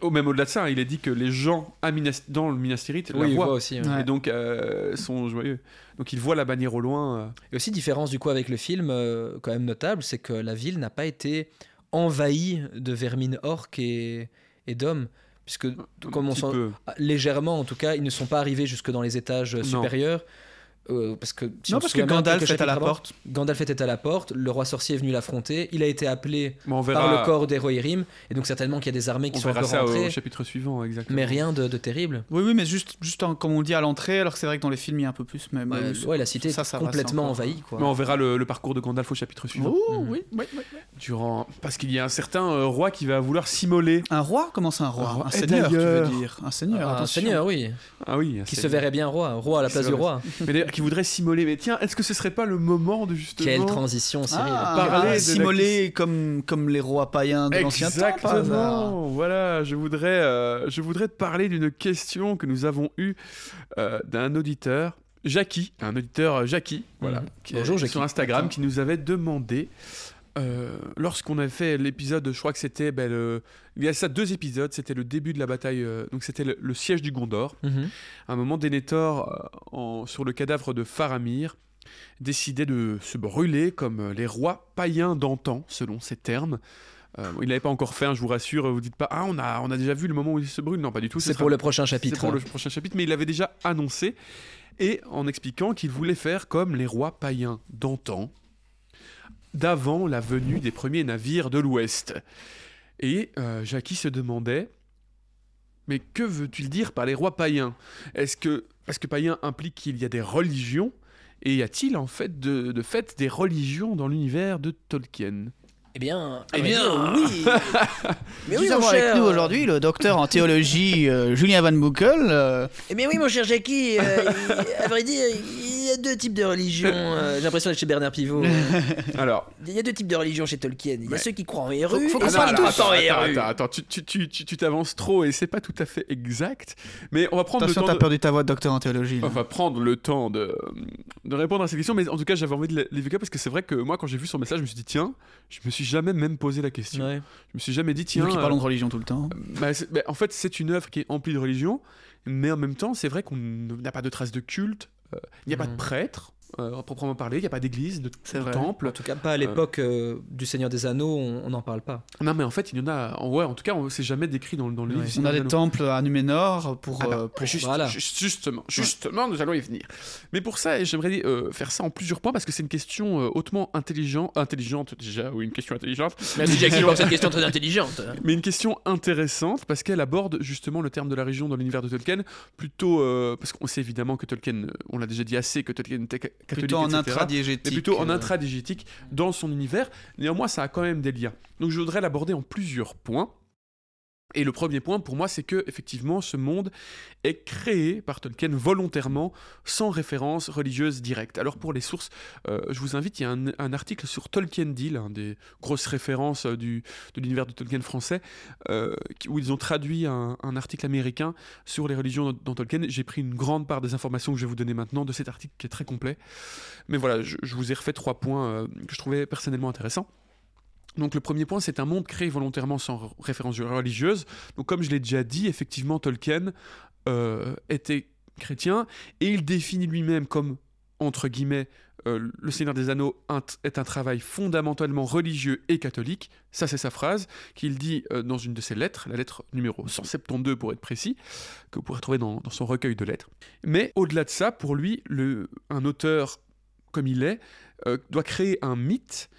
au- même au-delà de ça, hein, il est dit que les gens à Minas- dans le Minas Tirith la Oui, il voient. voit aussi. ouais. Et donc, euh, sont joyeux. Donc, ils voient la bannière au loin. euh. Et aussi, différence du coup avec le film, euh, quand même notable, c'est que la ville n'a pas été envahie de vermines orques et, et d'hommes. Puisque, comme on petit s'en- peu. ah, légèrement en tout cas, ils ne sont pas arrivés jusque dans les étages euh, Non. supérieurs. Euh, parce que, si Non, parce que Gandalf est à la avant, porte. Gandalf était à la porte, le roi sorcier est venu l'affronter, il a été appelé par le corps des Rohirrim, et donc certainement qu'il y a des armées qui on sont verra encore ça au, chapitre suivant, exactement. mais rien de, de terrible. Oui, oui, mais juste, juste en- comme on le dit à l'entrée, alors que c'est vrai que dans les films, il y a un peu plus. Mais, Ouais, la cité ça, est ça complètement envahie. Quoi. Mais on verra le, le parcours de Gandalf au chapitre suivant. Oh, Mhm. oui, oui, oui. Durant... Parce qu'il y a un certain euh, roi qui va vouloir s'immoler. Un roi? Comment c'est un roi? Un roi. Un Et seigneur, tu veux dire Un seigneur, Ah, un seigneur, oui, Ah oui, un qui se verrait bien roi, roi à la place du roi. Mais qui voudrait s'immoler. Mais tiens, est-ce que ce serait pas le moment de justement. Quelle transition, Cyril. Ah, Parler de la- s'immoler comme, comme les rois païens de l'ancien temps. Exactement. Voilà, je voudrais, euh, je voudrais te parler d'une question que nous avons eue euh, d'un auditeur, Jackie, un auditeur euh, Jackie, voilà, Mhm. qui est Bonjour, Jackie. sur Instagram, Attends. qui nous avait demandé. Euh, lorsqu'on a fait l'épisode, je crois que c'était ben, le- il y a ça deux épisodes, c'était le début de la bataille, euh, donc c'était le, le siège du Gondor. Mhm. À un moment, Denethor, euh, en- sur le cadavre de Faramir, décidait de se brûler comme les rois païens d'antan, selon ses termes. Euh, il l'avait pas encore fait, hein, je vous rassure, vous dites pas Ah, on a, on a déjà vu le moment où il se brûle. Non, pas du tout. ce C'est sera- pour le prochain c'est chapitre. pour le prochain chapitre, mais il l'avait déjà annoncé, et en expliquant qu'il voulait faire comme les rois païens d'antan, d'avant la venue des premiers navires de l'Ouest. Et euh, Jackie se demandait, mais que veut-il dire par les rois païens? Est-ce que, parce païen implique qu'il y a des religions, et y a-t-il en fait de fait des religions dans l'univers de Tolkien? Eh bien, Eh bien, oui. Mais Nous oui, avons avec nous aujourd'hui le docteur en théologie euh, Julien Van Buckel. euh, Eh bien oui, mon cher Jackie, euh, il- à vrai dire, il y a deux types de religions. euh, J'ai l'impression d'être chez Bernard Pivot. Alors, Il y a deux types de religions chez Tolkien. Il y a ceux qui croient en Héru Faut- faut qu'on parle tous attends, en attends, attends, attends, tu tu- tu- tu- tu t'avances trop et c'est pas tout à fait exact. Mais on va prendre Attention, le t'as temps. de- perdu ta voix de docteur en théologie. là. On va prendre le temps de, de répondre à ces questions, mais en tout cas, j'avais envie de l'évoquer parce que c'est vrai que moi, quand j'ai vu son message, je me suis dit, tiens, je me suis jamais même posé la question. Ouais. Je me suis jamais dit, tiens. Nous qui euh, parlons de religion tout le temps. bah, bah, en fait, c'est une œuvre qui est emplie de religion, mais en même temps, c'est vrai qu'on n'a pas de traces de culte, euh, il n'y a pas de Mhm. prêtre. Euh, à proprement parler. Il n'y a pas d'église, de, C'est temple. En tout cas, pas à l'époque euh, du Seigneur des Anneaux, on n'en parle pas. Non, mais en fait, il y en a. Ouais, en tout cas, on- c'est jamais décrit dans, dans le livre. On a des temples à Numénor pour. Ah bah, euh, pour- juste- voilà. juste- justement, justement, nous allons y venir. Mais pour ça, j'aimerais euh, faire ça en plusieurs points parce que c'est une question euh, hautement intelligent, intelligente déjà, oui, une question intelligente, Merci Jackie pour cette question très intelligente. mais une question intéressante parce qu'elle aborde justement le terme de la région dans l'univers de Tolkien, plutôt euh, parce qu'on sait évidemment que Tolkien, euh, on l'a déjà dit assez, que Tolkien catholique, plutôt en etc. intradiégétique. plutôt en euh, intradigétique dans son univers. Néanmoins, ça a quand même des liens. Donc je voudrais l'aborder en plusieurs points. Et le premier point pour moi, c'est que effectivement, ce monde est créé par Tolkien volontairement, sans référence religieuse directe. Alors pour les sources, euh, je vous invite, il y a un, article sur Tolkien Deal, un des grosses références euh, de l'univers de Tolkien français, euh, où ils ont traduit un, article américain sur les religions dans, Tolkien. J'ai pris une grande part des informations que je vais vous donner maintenant de cet article qui est très complet. Mais voilà, je, vous ai refait trois points que je trouvais personnellement intéressants. Donc le premier point, c'est un monde créé volontairement sans référence religieuse. Donc comme je l'ai déjà dit, effectivement, Tolkien euh, était chrétien et il définit lui-même comme, entre guillemets, euh, le Seigneur des Anneaux est un travail fondamentalement religieux et catholique. Ça, c'est sa phrase qu'il dit euh, dans une de ses lettres, la lettre numéro 172 pour être précis, que vous pourrez trouver dans, son recueil de lettres. Mais au-delà de ça, pour lui, un auteur comme il est doit créer un mythe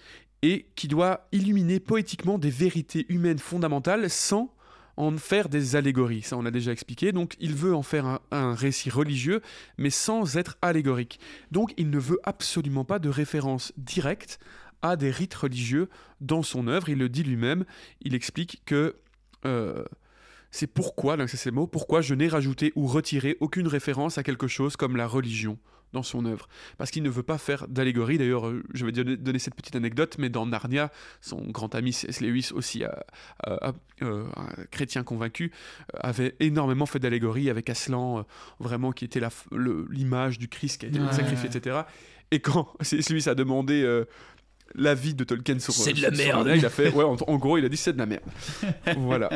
et qui doit illuminer poétiquement des vérités humaines fondamentales sans en faire des allégories. Ça, on a déjà expliqué. Donc, il veut en faire un, un récit religieux, mais sans être allégorique. Donc, il ne veut absolument pas de référence directe à des rites religieux dans son œuvre. Il le dit lui-même. Il explique que euh, c'est pourquoi, là, c'est ces mots, pourquoi je n'ai rajouté ou retiré aucune référence à quelque chose comme la religion dans son œuvre. Parce qu'il ne veut pas faire d'allégorie. D'ailleurs, euh, je vais donner, cette petite anecdote, mais dans Narnia, son grand ami C.S. Lewis, aussi euh, euh, un chrétien convaincu, avait énormément fait d'allégories avec Aslan, vraiment qui était l'image du Christ qui a été Ouais. sacrifié, etc. Et quand C.S. Lewis a demandé euh, l'avis de Tolkien sur C'est de la merde. Narnia, il a fait, ouais, en, en gros, il a dit c'est de la merde. voilà.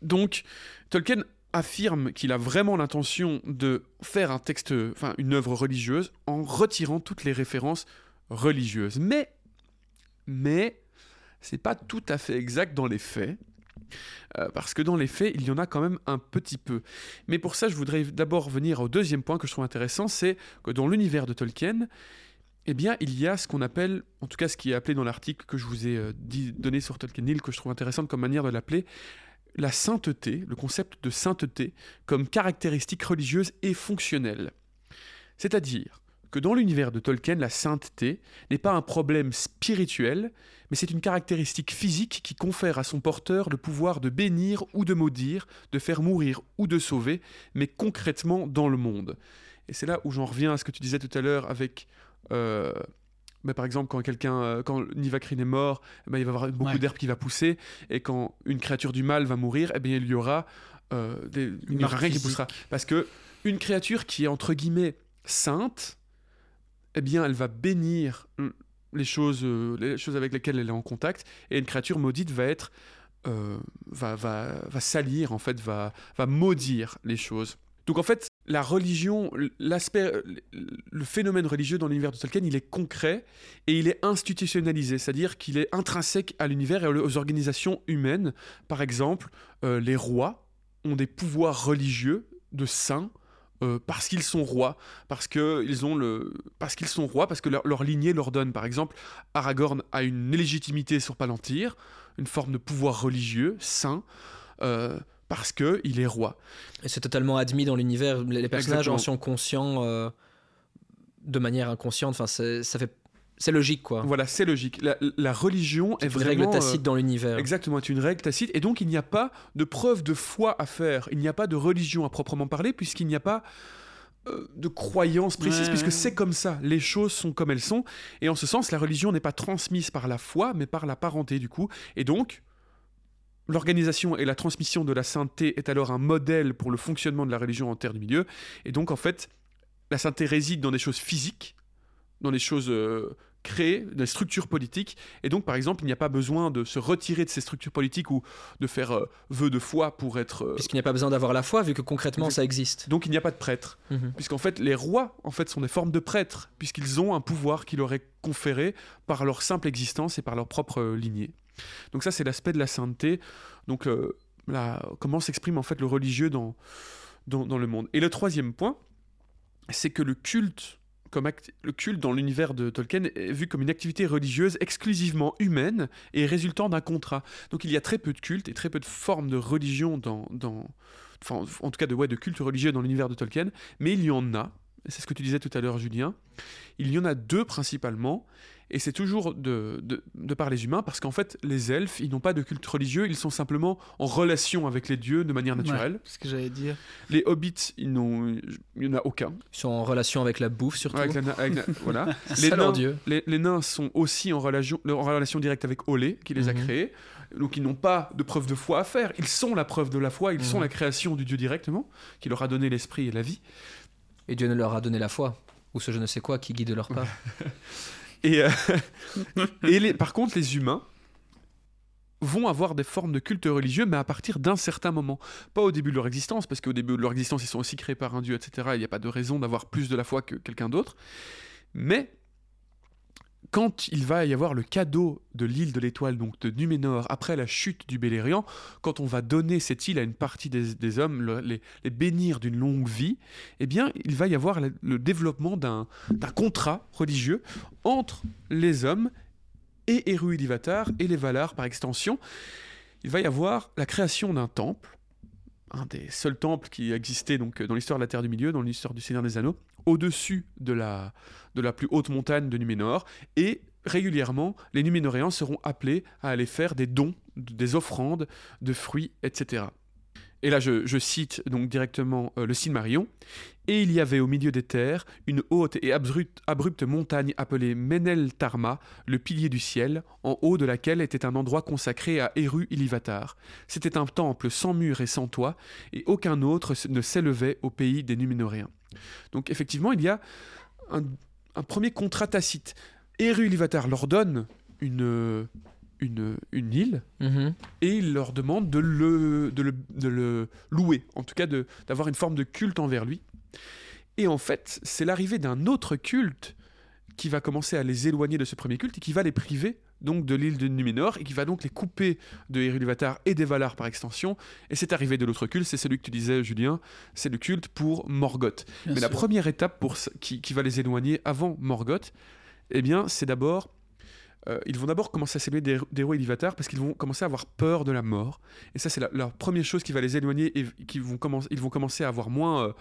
Donc, Tolkien affirme qu'il a vraiment l'intention de faire un texte, enfin une œuvre religieuse, en retirant toutes les références religieuses. Mais, mais, c'est pas tout à fait exact dans les faits. euh, parce que dans les faits, il y en a quand même un petit peu. Mais pour ça, je voudrais d'abord venir au deuxième point que je trouve intéressant, c'est que dans l'univers de Tolkien, eh bien, il y a ce qu'on appelle, en tout cas ce qui est appelé dans l'article que je vous ai euh, donné sur Tolkien Hill, que je trouve intéressante comme manière de l'appeler, la sainteté, le concept de sainteté, comme caractéristique religieuse et fonctionnelle. C'est-à-dire que dans l'univers de Tolkien, la sainteté n'est pas un problème spirituel, mais c'est une caractéristique physique qui confère à son porteur le pouvoir de bénir ou de maudire, de faire mourir ou de sauver, mais concrètement dans le monde. Et c'est là où j'en reviens à ce que tu disais tout à l'heure avec... euh, bah, par exemple, quand quelqu'un, euh, quand Nivakrin est mort, ben, il va y avoir beaucoup Ouais. d'herbe qui va pousser, et quand une créature du mal va mourir, eh bien, il y aura, euh, des, il n'y aura marque rien qui poussera. Parce que une créature qui est entre guillemets sainte, eh bien, elle va bénir hum, les choses, euh, les choses avec lesquelles elle est en contact, et une créature maudite va être, euh, va, va, va salir en fait, va, va maudire les choses. Donc en fait, la religion, l'aspect, le phénomène religieux dans l'univers de Tolkien, il est concret et il est institutionnalisé, c'est-à-dire qu'il est intrinsèque à l'univers et aux organisations humaines. Par exemple, euh, les rois ont des pouvoirs religieux de saints parce qu'ils sont rois, parce qu'ils sont rois, parce que leur, leur lignée leur donne. Par exemple, Aragorn a une légitimité sur Palantir, une forme de pouvoir religieux saint. euh, parce que il est roi. Et c'est totalement admis dans l'univers. Les personnages Exactement. en sont conscients euh, de manière inconsciente. Enfin, c'est- ça fait, c'est logique quoi. Voilà, c'est logique. La, la religion est C'est une vraiment règle euh, tacite dans l'univers. Exactement, est une règle tacite. Et donc, il n'y a pas de preuve de foi à faire. Il n'y a pas de religion à proprement parler, puisqu'il n'y a pas euh, de croyance précise, Ouais, puisque ouais. c'est comme ça. Les choses sont comme elles sont. Et en ce sens, la religion n'est pas transmise par la foi, mais par la parenté, du coup. Et donc, l'organisation et la transmission de la sainteté est alors un modèle pour le fonctionnement de la religion en terre du milieu. Et donc, en fait, la sainteté réside dans des choses physiques, dans des choses euh, créer des structures politiques. Et donc, par exemple, il n'y a pas besoin de se retirer de ces structures politiques ou de faire euh, vœu de foi pour être. euh, Puisqu'il n'y a pas besoin d'avoir la foi, vu que concrètement ça existe. donc, il n'y a pas de prêtre. Mhm. Puisqu'en fait, les rois, en fait, sont des formes de prêtres, puisqu'ils ont un pouvoir qui leur est conféré par leur simple existence et par leur propre lignée. Donc ça, c'est l'aspect de la sainteté. Donc, euh, la- comment s'exprime en fait le religieux dans, dans, le monde. Et le troisième point, c'est que le culte, comme le culte dans l'univers de Tolkien est vu comme une activité religieuse exclusivement humaine et résultant d'un contrat. Donc il y a très peu de culte et très peu de formes de religion dans, enfin, en tout cas de, ouais, de culte religieux dans l'univers de Tolkien, mais il y en a. C'est ce que tu disais tout à l'heure, Julien. Il y en a deux principalement, et c'est toujours de, de, de par les humains, parce qu'en fait, les elfes, ils n'ont pas de culte religieux, ils sont simplement en relation avec les dieux de manière naturelle. Ouais, c'est ce que j'allais dire. Les hobbits, ils n'ont, il n'y en a aucun. Ils sont en relation avec la bouffe surtout. Avec la na- avec la- voilà. C'est les, nains, dieu. les, les nains sont aussi en relation, en relation directe avec Olé, qui les a Mhm. créés. Donc ils n'ont pas de preuve de foi à faire. Ils sont la preuve de la foi, ils sont Mhm. la création du dieu directement, qui leur a donné l'esprit et la vie. Et Dieu ne leur a donné la foi. Ou ce je ne sais quoi qui guide leur pas. Et, euh, et par contre, les humains vont avoir des formes de culte religieux, mais à partir d'un certain moment. Pas au début de leur existence, parce qu'au début de leur existence, ils sont aussi créés par un dieu, etc. Il n'y a pas de raison d'avoir plus de la foi que quelqu'un d'autre. Mais quand il va y avoir le cadeau de l'île de l'étoile, donc de Numénor, après la chute du Beleriand, quand on va donner cette île à une partie des, hommes, le- les, bénir d'une longue vie, eh bien, il va y avoir le, développement d'un contrat religieux entre les hommes et Eru Ilúvatar et les Valar par extension. Il va y avoir la création d'un temple, un des seuls temples qui existait donc dans l'histoire de la Terre du Milieu, dans l'histoire du Seigneur des Anneaux, au-dessus de la, de la plus haute montagne de Numénor, et régulièrement, les Numénoréens seront appelés à aller faire des dons, des offrandes de fruits, etc. Et là, je, cite donc directement euh, le Silmarillion. Et il y avait au milieu des terres une haute et abrupte, abrupte montagne appelée Menel Tarma, le pilier du ciel, en haut de laquelle était un endroit consacré à Eru Ilúvatar. C'était un temple sans mur et sans toit, et aucun autre ne s'élevait au pays des Numénoréens. Donc effectivement, il y a un, un premier contrat tacite. Eru Ilúvatar leur donne une, une, une île, Mhm. et il leur demande de le, de le, de le louer, en tout cas d'avoir une forme de culte envers lui. Et en fait, c'est l'arrivée d'un autre culte qui va commencer à les éloigner de ce premier culte et qui va les priver donc de l'île de Numénor et qui va donc les couper de Héruluvatar et des Valar par extension. Et cette arrivée de l'autre culte, c'est celui que tu disais, Julien, c'est le culte pour Morgoth. Bien Mais la première étape pour qui, qui va les éloigner avant Morgoth, eh bien, c'est d'abord. euh, ils vont d'abord commencer à s'éloigner des, des rois parce qu'ils vont commencer à avoir peur de la mort. Et ça, c'est la, la première chose qui va les éloigner et qui vont commencer, ils vont commencer à avoir moins euh,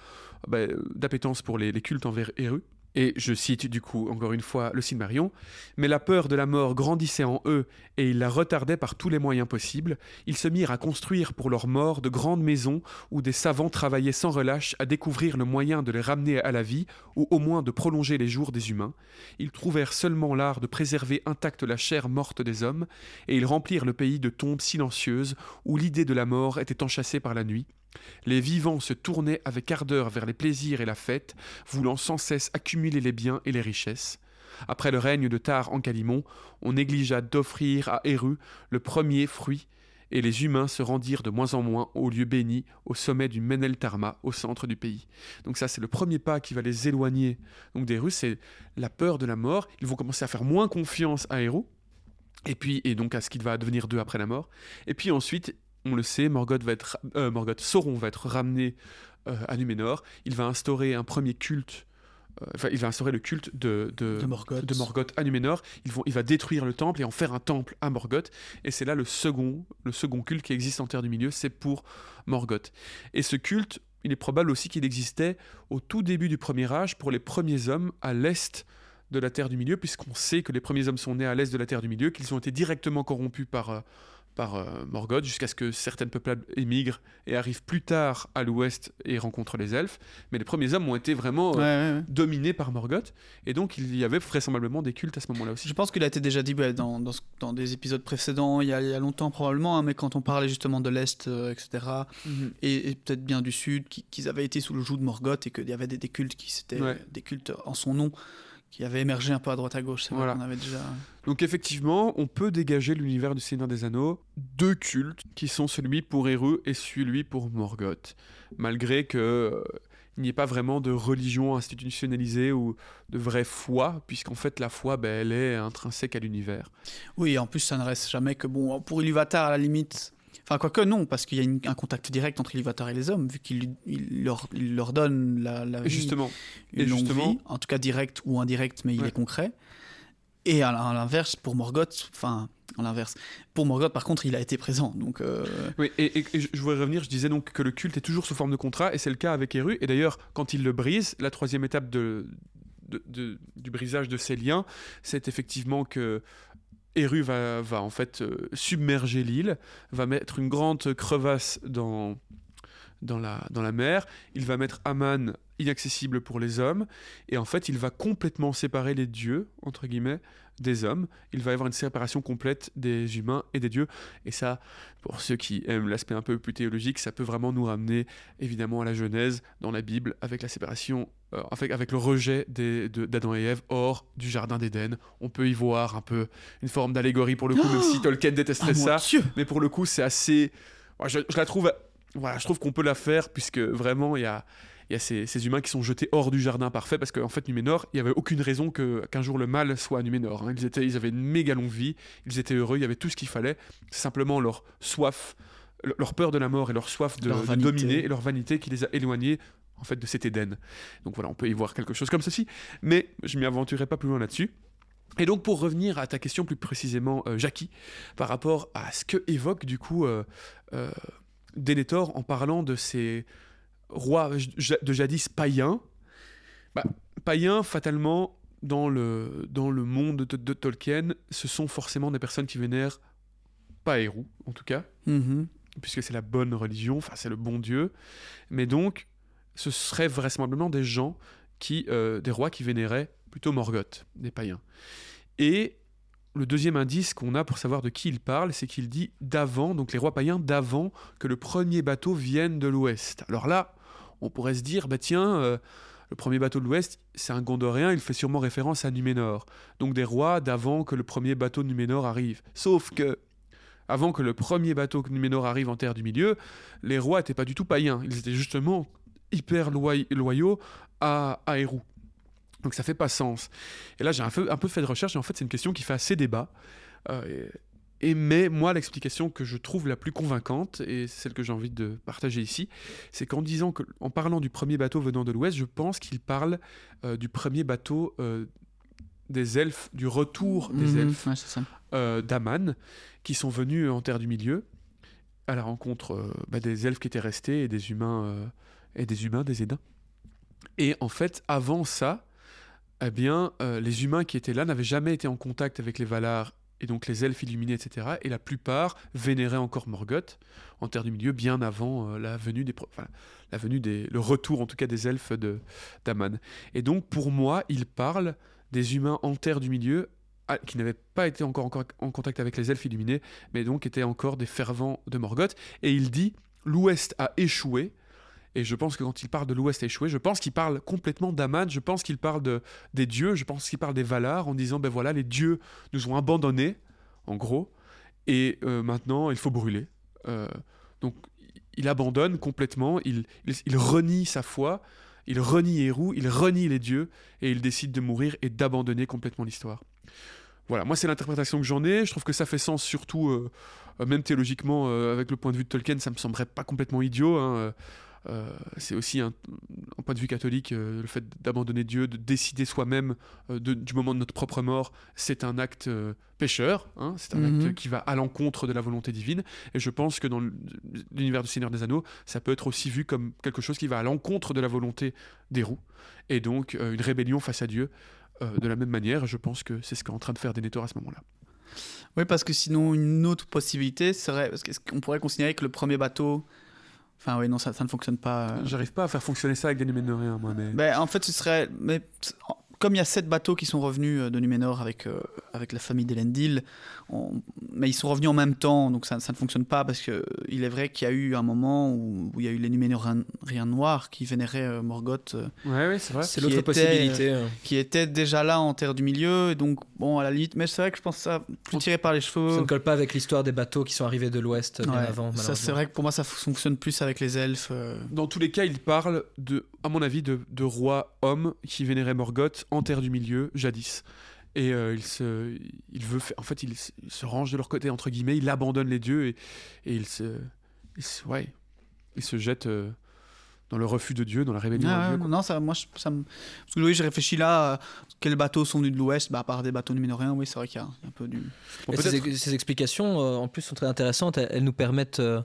bah, d'appétence pour les, les cultes envers Eru. Et je cite du coup encore une fois le Silmarion. Mais la peur de la mort grandissait en eux et ils la retardaient par tous les moyens possibles. Ils se mirent à construire pour leur mort de grandes maisons où des savants travaillaient sans relâche à découvrir le moyen de les ramener à la vie ou au moins de prolonger les jours des humains. Ils trouvèrent seulement l'art de préserver intacte la chair morte des hommes et ils remplirent le pays de tombes silencieuses où l'idée de la mort était enchâssée par la nuit. Les vivants se tournaient avec ardeur vers les plaisirs et la fête, voulant sans cesse accumuler les biens et les richesses. Après le règne de Tar en Calimon, on négligea d'offrir à Eru le premier fruit, et les humains se rendirent de moins en moins au lieu béni, au sommet du Menel Tarma, au centre du pays. Donc ça, c'est le premier pas qui va les éloigner donc des Russes, c'est la peur de la mort. Ils vont commencer à faire moins confiance à Eru, et puis et donc à ce qu'il va devenir d'eux après la mort. Et puis ensuite, on le sait, Morgoth va être, euh, Morgoth, Sauron va être ramené euh, à Numénor. Il va instaurer un premier culte. euh, Enfin, il va instaurer le culte de, de, de Morgoth. de Morgoth à Numénor. Vont, il va détruire le temple et en faire un temple à Morgoth. Et c'est là le second, le second culte qui existe en Terre du Milieu, c'est pour Morgoth. Et ce culte, il est probable aussi qu'il existait au tout début du Premier Âge pour les premiers hommes à l'est de la Terre du Milieu, puisqu'on sait que les premiers hommes sont nés à l'est de la Terre du Milieu, qu'ils ont été directement corrompus par, par euh, Morgoth, jusqu'à ce que certaines peuplades émigrent et arrivent plus tard à l'ouest et rencontrent les elfes. Mais les premiers hommes ont été vraiment euh, Ouais, ouais, ouais. dominés par Morgoth, et donc il y avait vraisemblablement des cultes à ce moment-là aussi. Je pense qu'il a été déjà dit dans, dans, ce- dans des épisodes précédents, il y a, il y a longtemps probablement, hein, mais quand on parlait justement de l'Est, euh, etc., Mhm. et, et peut-être bien du Sud, qui- qu'ils avaient été sous le joug de Morgoth et qu'il y avait des, des cultes qui s'étaient des cultes en son nom qui avait émergé un peu à droite à gauche. C'est Voilà. vrai qu'on avait déjà. Donc effectivement, on peut dégager l'univers du Seigneur des Anneaux deux cultes qui sont celui pour Eru et celui pour Morgoth, malgré que euh, il n'y ait pas vraiment de religion institutionnalisée ou de vraie foi, puisqu'en fait la foi, ben, elle est intrinsèque à l'univers. Oui, en plus, ça ne reste jamais que bon. Pour Iluvatar, à la limite. Enfin, quoique non, parce qu'il y a une- un contact direct entre Iluvatar et les hommes, vu qu'il il leur, il leur donne la, vie, justement, une et longue justement- vie, en tout cas direct ou indirect, mais il est concret. Et à, l'inverse, pour Morgoth, enfin, à l'inverse, pour Morgoth, par contre, il a été présent. Donc, euh, Oui, et, et- et je voudrais revenir, je disais donc que le culte est toujours sous forme de contrat, et c'est le cas avec Eru. Et d'ailleurs, quand il le brise, la troisième étape de, de- de- du brisage de ces liens, c'est effectivement que Eru va, va en fait euh, submerger l'île, va mettre une grande crevasse dans, dans, la, dans la mer, il va mettre Aman inaccessible pour les hommes, et en fait, il va complètement séparer les dieux, entre guillemets, des hommes. Il va y avoir une séparation complète des humains et des dieux. Et ça, pour ceux qui aiment l'aspect un peu plus théologique, ça peut vraiment nous ramener évidemment à la Genèse dans la Bible avec la séparation, euh, avec, avec le rejet d'Adam et Ève hors du jardin d'Éden. On peut y voir un peu une forme d'allégorie pour le coup, même si Tolkien détesterait ah, ça. Mais pour le coup, c'est assez. Je, je la trouve. Voilà, je trouve qu'on peut la faire puisque vraiment il y a. Il y a ces, ces humains qui sont jetés hors du jardin parfait parce qu'en fait, Numénor, il n'y avait aucune raison que- qu'un jour le mal soit à Numénor. hein. Ils, étaient, ils avaient une méga longue vie, ils étaient heureux, il y avait tout ce qu'il fallait. C'est simplement leur soif, le- leur peur de la mort et leur soif de, Leur de dominer et leur vanité qui les a éloignés en fait de cet Éden. Donc voilà, on peut y voir quelque chose comme ceci, mais je m'y aventurerai pas plus loin là-dessus. Et donc pour revenir à ta question plus précisément, euh, Jackie, par rapport à ce que évoque du coup euh, euh, Denethor en parlant de ces rois de jadis païens, bah, païens fatalement dans le, dans le monde de, de Tolkien, ce sont forcément des personnes qui vénèrent pas Eru en tout cas, Mhm. puisque c'est la bonne religion, enfin c'est le bon Dieu, mais donc ce seraient vraisemblablement des gens qui, euh, des rois qui vénéraient plutôt Morgoth, des païens. Et le deuxième indice qu'on a pour savoir de qui il parle, c'est qu'il dit d'avant, donc les rois païens d'avant que le premier bateau vienne de l'ouest. Alors là, on pourrait se dire, bah tiens, euh, le premier bateau de l'ouest, c'est un Gondorien, il fait sûrement référence à Numénor. Donc des rois d'avant que le premier bateau de Numénor arrive. Sauf que avant que le premier bateau de Numénor arrive en terre du milieu, les rois n'étaient pas du tout païens. Ils étaient justement hyper loy- loyaux à, à Eru. Donc ça fait pas sens. Et là, j'ai un peu, un peu fait de recherche, et en fait, c'est une question qui fait assez débat. Euh, et, et- mais moi, l'explication que je trouve la plus convaincante, et celle que j'ai envie de partager ici, c'est qu'en disant que, en parlant du premier bateau venant de l'ouest, je pense qu'il parle euh, du premier bateau euh, des elfes, du retour des Mhm. elfes Ouais, d'Aman qui sont venus en Terre du Milieu à la rencontre bah, des elfes qui étaient restés et des humains et des humains des Édins. Et en fait, avant ça, eh bien, euh, les humains qui étaient là n'avaient jamais été en contact avec les Valar et donc les elfes illuminés, etc. Et la plupart vénéraient encore Morgoth en Terre du Milieu bien avant euh, la venue des, la venue des, le retour en tout cas des elfes de d'Aman. Et donc pour moi, il parle des humains en Terre du Milieu ah, qui n'avaient pas été encore, encore en contact avec les elfes illuminés, mais donc étaient encore des fervents de Morgoth. Et il dit l'Ouest a échoué. Et je pense que quand il parle de l'Ouest échoué, je pense qu'il parle complètement d'Aman, je pense qu'il parle de, des dieux, je pense qu'il parle des Valar en disant ben voilà, les dieux nous ont abandonnés, en gros, et euh, maintenant il faut brûler. Euh, donc il abandonne complètement, il, il, renie sa foi, il renie Eru, il renie les dieux, et il décide de mourir et d'abandonner complètement l'histoire. Voilà, moi c'est l'interprétation que j'en ai. Je trouve que ça fait sens, surtout, euh, même théologiquement, avec le point de vue de Tolkien, ça me semblerait pas complètement idiot. hein, euh, c'est aussi un, un point de vue catholique, euh, le fait d'abandonner Dieu, de décider soi-même euh, du moment de notre propre mort, c'est un acte pécheur, hein, c'est un Mhm. acte qui va à l'encontre de la volonté divine. Et je pense que dans l'univers du Seigneur des Anneaux, ça peut être aussi vu comme quelque chose qui va à l'encontre de la volonté des roues, et donc une rébellion face à Dieu. de la même manière, je pense que c'est ce qu'est en train de faire Denethor à ce moment-là. Oui, parce que sinon, une autre possibilité serait. Parce qu'on pourrait considérer que le premier bateau. Enfin, oui, non, ça, ça ne fonctionne pas. euh. J'arrive pas à faire fonctionner ça avec des Numénoriens, moi, mais. Ben, en fait, ce serait. Mais comme il y a sept bateaux qui sont revenus euh, de Numénor avec, euh, avec la famille d'Elendil, on- mais ils sont revenus en même temps, donc ça, ça ne fonctionne pas parce que il est vrai qu'il y a eu un moment où, où il y a eu les Numénoriens noirs qui vénéraient euh, Morgoth, euh, Ouais, ouais, c'est vrai. C'est l'autre était, possibilité. euh. qui étaient déjà là en terre du milieu, et donc bon à la limite, mais c'est vrai que je pense ça plus tiré par les Ça cheveux. ne colle pas avec l'histoire des bateaux qui sont arrivés de l'Ouest bien Ouais, avant. ça c'est vrai que pour moi ça fonctionne plus avec les elfes. euh, Dans tous les cas, il parle de, à mon avis, de, de rois hommes qui vénéraient Morgoth en terre du milieu, jadis. Et euh, il se, il veut, faire- en fait, il, se- il se range de leur côté entre guillemets, il abandonne les dieux et, et il se, il se- ouais, il se jette euh, dans le refus de Dieu, dans la rébellion Ah, Dieu. non, ça, moi, je- ça me... Parce que oui, j'ai réfléchi là, euh, quels bateaux sont venus de l'Ouest, bah, à part des bateaux numénoriens, oui, c'est vrai qu'il y a un peu du... Bon, ces, explications, euh, en plus, sont très intéressantes. Elles, elles nous permettent euh,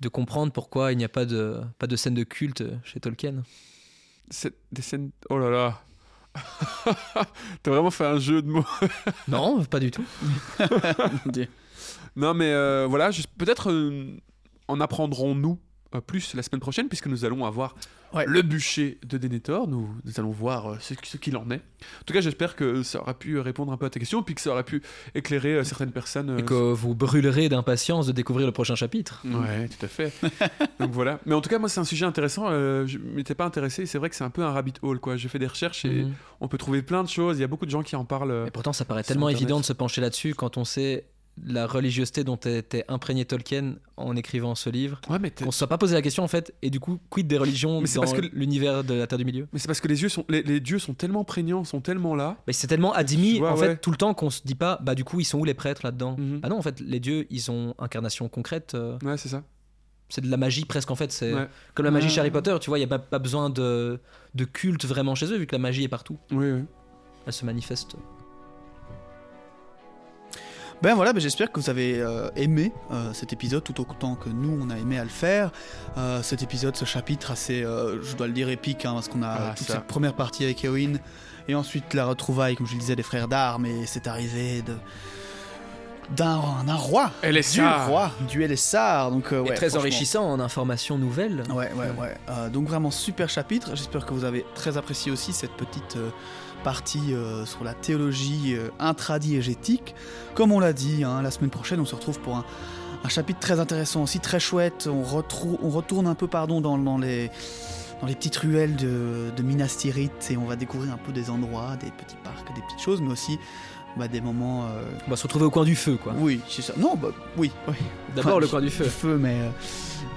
de comprendre pourquoi il n'y a pas de, pas de scène de culte chez Tolkien. des scènes. Oh là là. T'as vraiment fait un jeu de mots. Non, pas du tout. Non, mais euh, voilà, peut-être euh, en apprendrons-nous plus la semaine prochaine, puisque nous allons avoir Ouais. le bûcher de Denethor. Nous, nous allons voir euh, ce, ce qu'il en est. En tout cas, j'espère que ça aura pu répondre un peu à ta question, puis que ça aura pu éclairer euh, certaines personnes. euh, Et que vous brûlerez d'impatience de découvrir le prochain chapitre. Ouais, tout à fait. Donc voilà. Mais en tout cas, moi, c'est un sujet intéressant. je m'étais pas intéressé. C'est vrai que c'est un peu un rabbit hole, quoi. J'ai fait des recherches et Mhm. on peut trouver plein de choses. Il y a beaucoup de gens qui en parlent. Et pourtant, ça paraît tellement Internet. évident de se pencher là-dessus quand on sait la religiosité dont était imprégné Tolkien en écrivant ce livre. Ouais, mais t'es- Qu'on se soit pas posé la question en fait, et du coup, quid des religions Mais c'est dans parce que- l'univers de la Terre du Milieu? Mais c'est parce que les, yeux sont, les, les dieux sont tellement prégnants, sont tellement là. Mais c'est tellement admis vois, en ouais. fait tout le temps qu'on se dit pas, bah du coup, ils sont où les prêtres là-dedans? Ah non, en fait, les dieux, ils ont incarnation concrète. euh, Ouais, c'est ça. c'est de la magie presque en fait. C'est Ouais. comme la magie chez Harry Potter, tu vois, il y a pas, pas besoin de, de culte vraiment chez eux vu que la magie est partout. Oui, oui. Elle se manifeste. Ben voilà, ben j'espère que vous avez euh, aimé euh, cet épisode tout autant que nous on a aimé à le faire. Euh, cet épisode, ce chapitre assez, euh, je dois le dire, épique, hein, parce qu'on a Ah, toute ça. cette première partie avec Eowyn, et ensuite la retrouvaille, comme je le disais, des frères d'armes, et c'est arrivé de d'un roi, est du roi, du Elessar, donc euh, et ouais, très enrichissant en informations nouvelles. Ouais, ouais, ouais. Euh, donc vraiment super chapitre. J'espère que vous avez très apprécié aussi cette petite euh, partie euh, sur la théologie euh, intradiégétique. Comme on l'a dit, hein, la semaine prochaine, on se retrouve pour un, chapitre très intéressant aussi, très chouette. On, retourne un peu, pardon, dans, dans les dans les petites ruelles de, de Minas Tirith et on va découvrir un peu des endroits, des petits parcs, des petites choses, mais aussi bah, des moments. euh, On va se retrouver au coin du feu, quoi. Oui, c'est ça. Non, bah, oui, oui. D'abord Enfin, le coin du feu. Du feu, mais euh,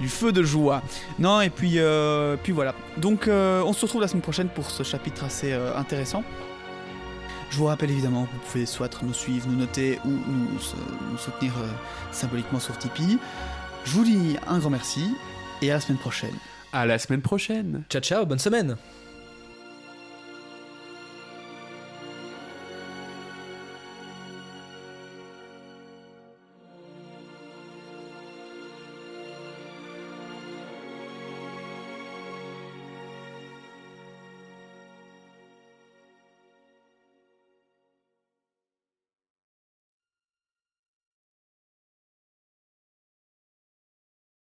du feu de joie. Non, et puis, euh, puis voilà. Donc, euh, on se retrouve la semaine prochaine pour ce chapitre assez euh, intéressant. Je vous rappelle évidemment que vous pouvez soit nous suivre, nous noter ou nous, nous soutenir euh, symboliquement sur Tipeee. Je vous dis un grand merci et à la semaine prochaine. À la semaine prochaine. Ciao ciao, bonne semaine.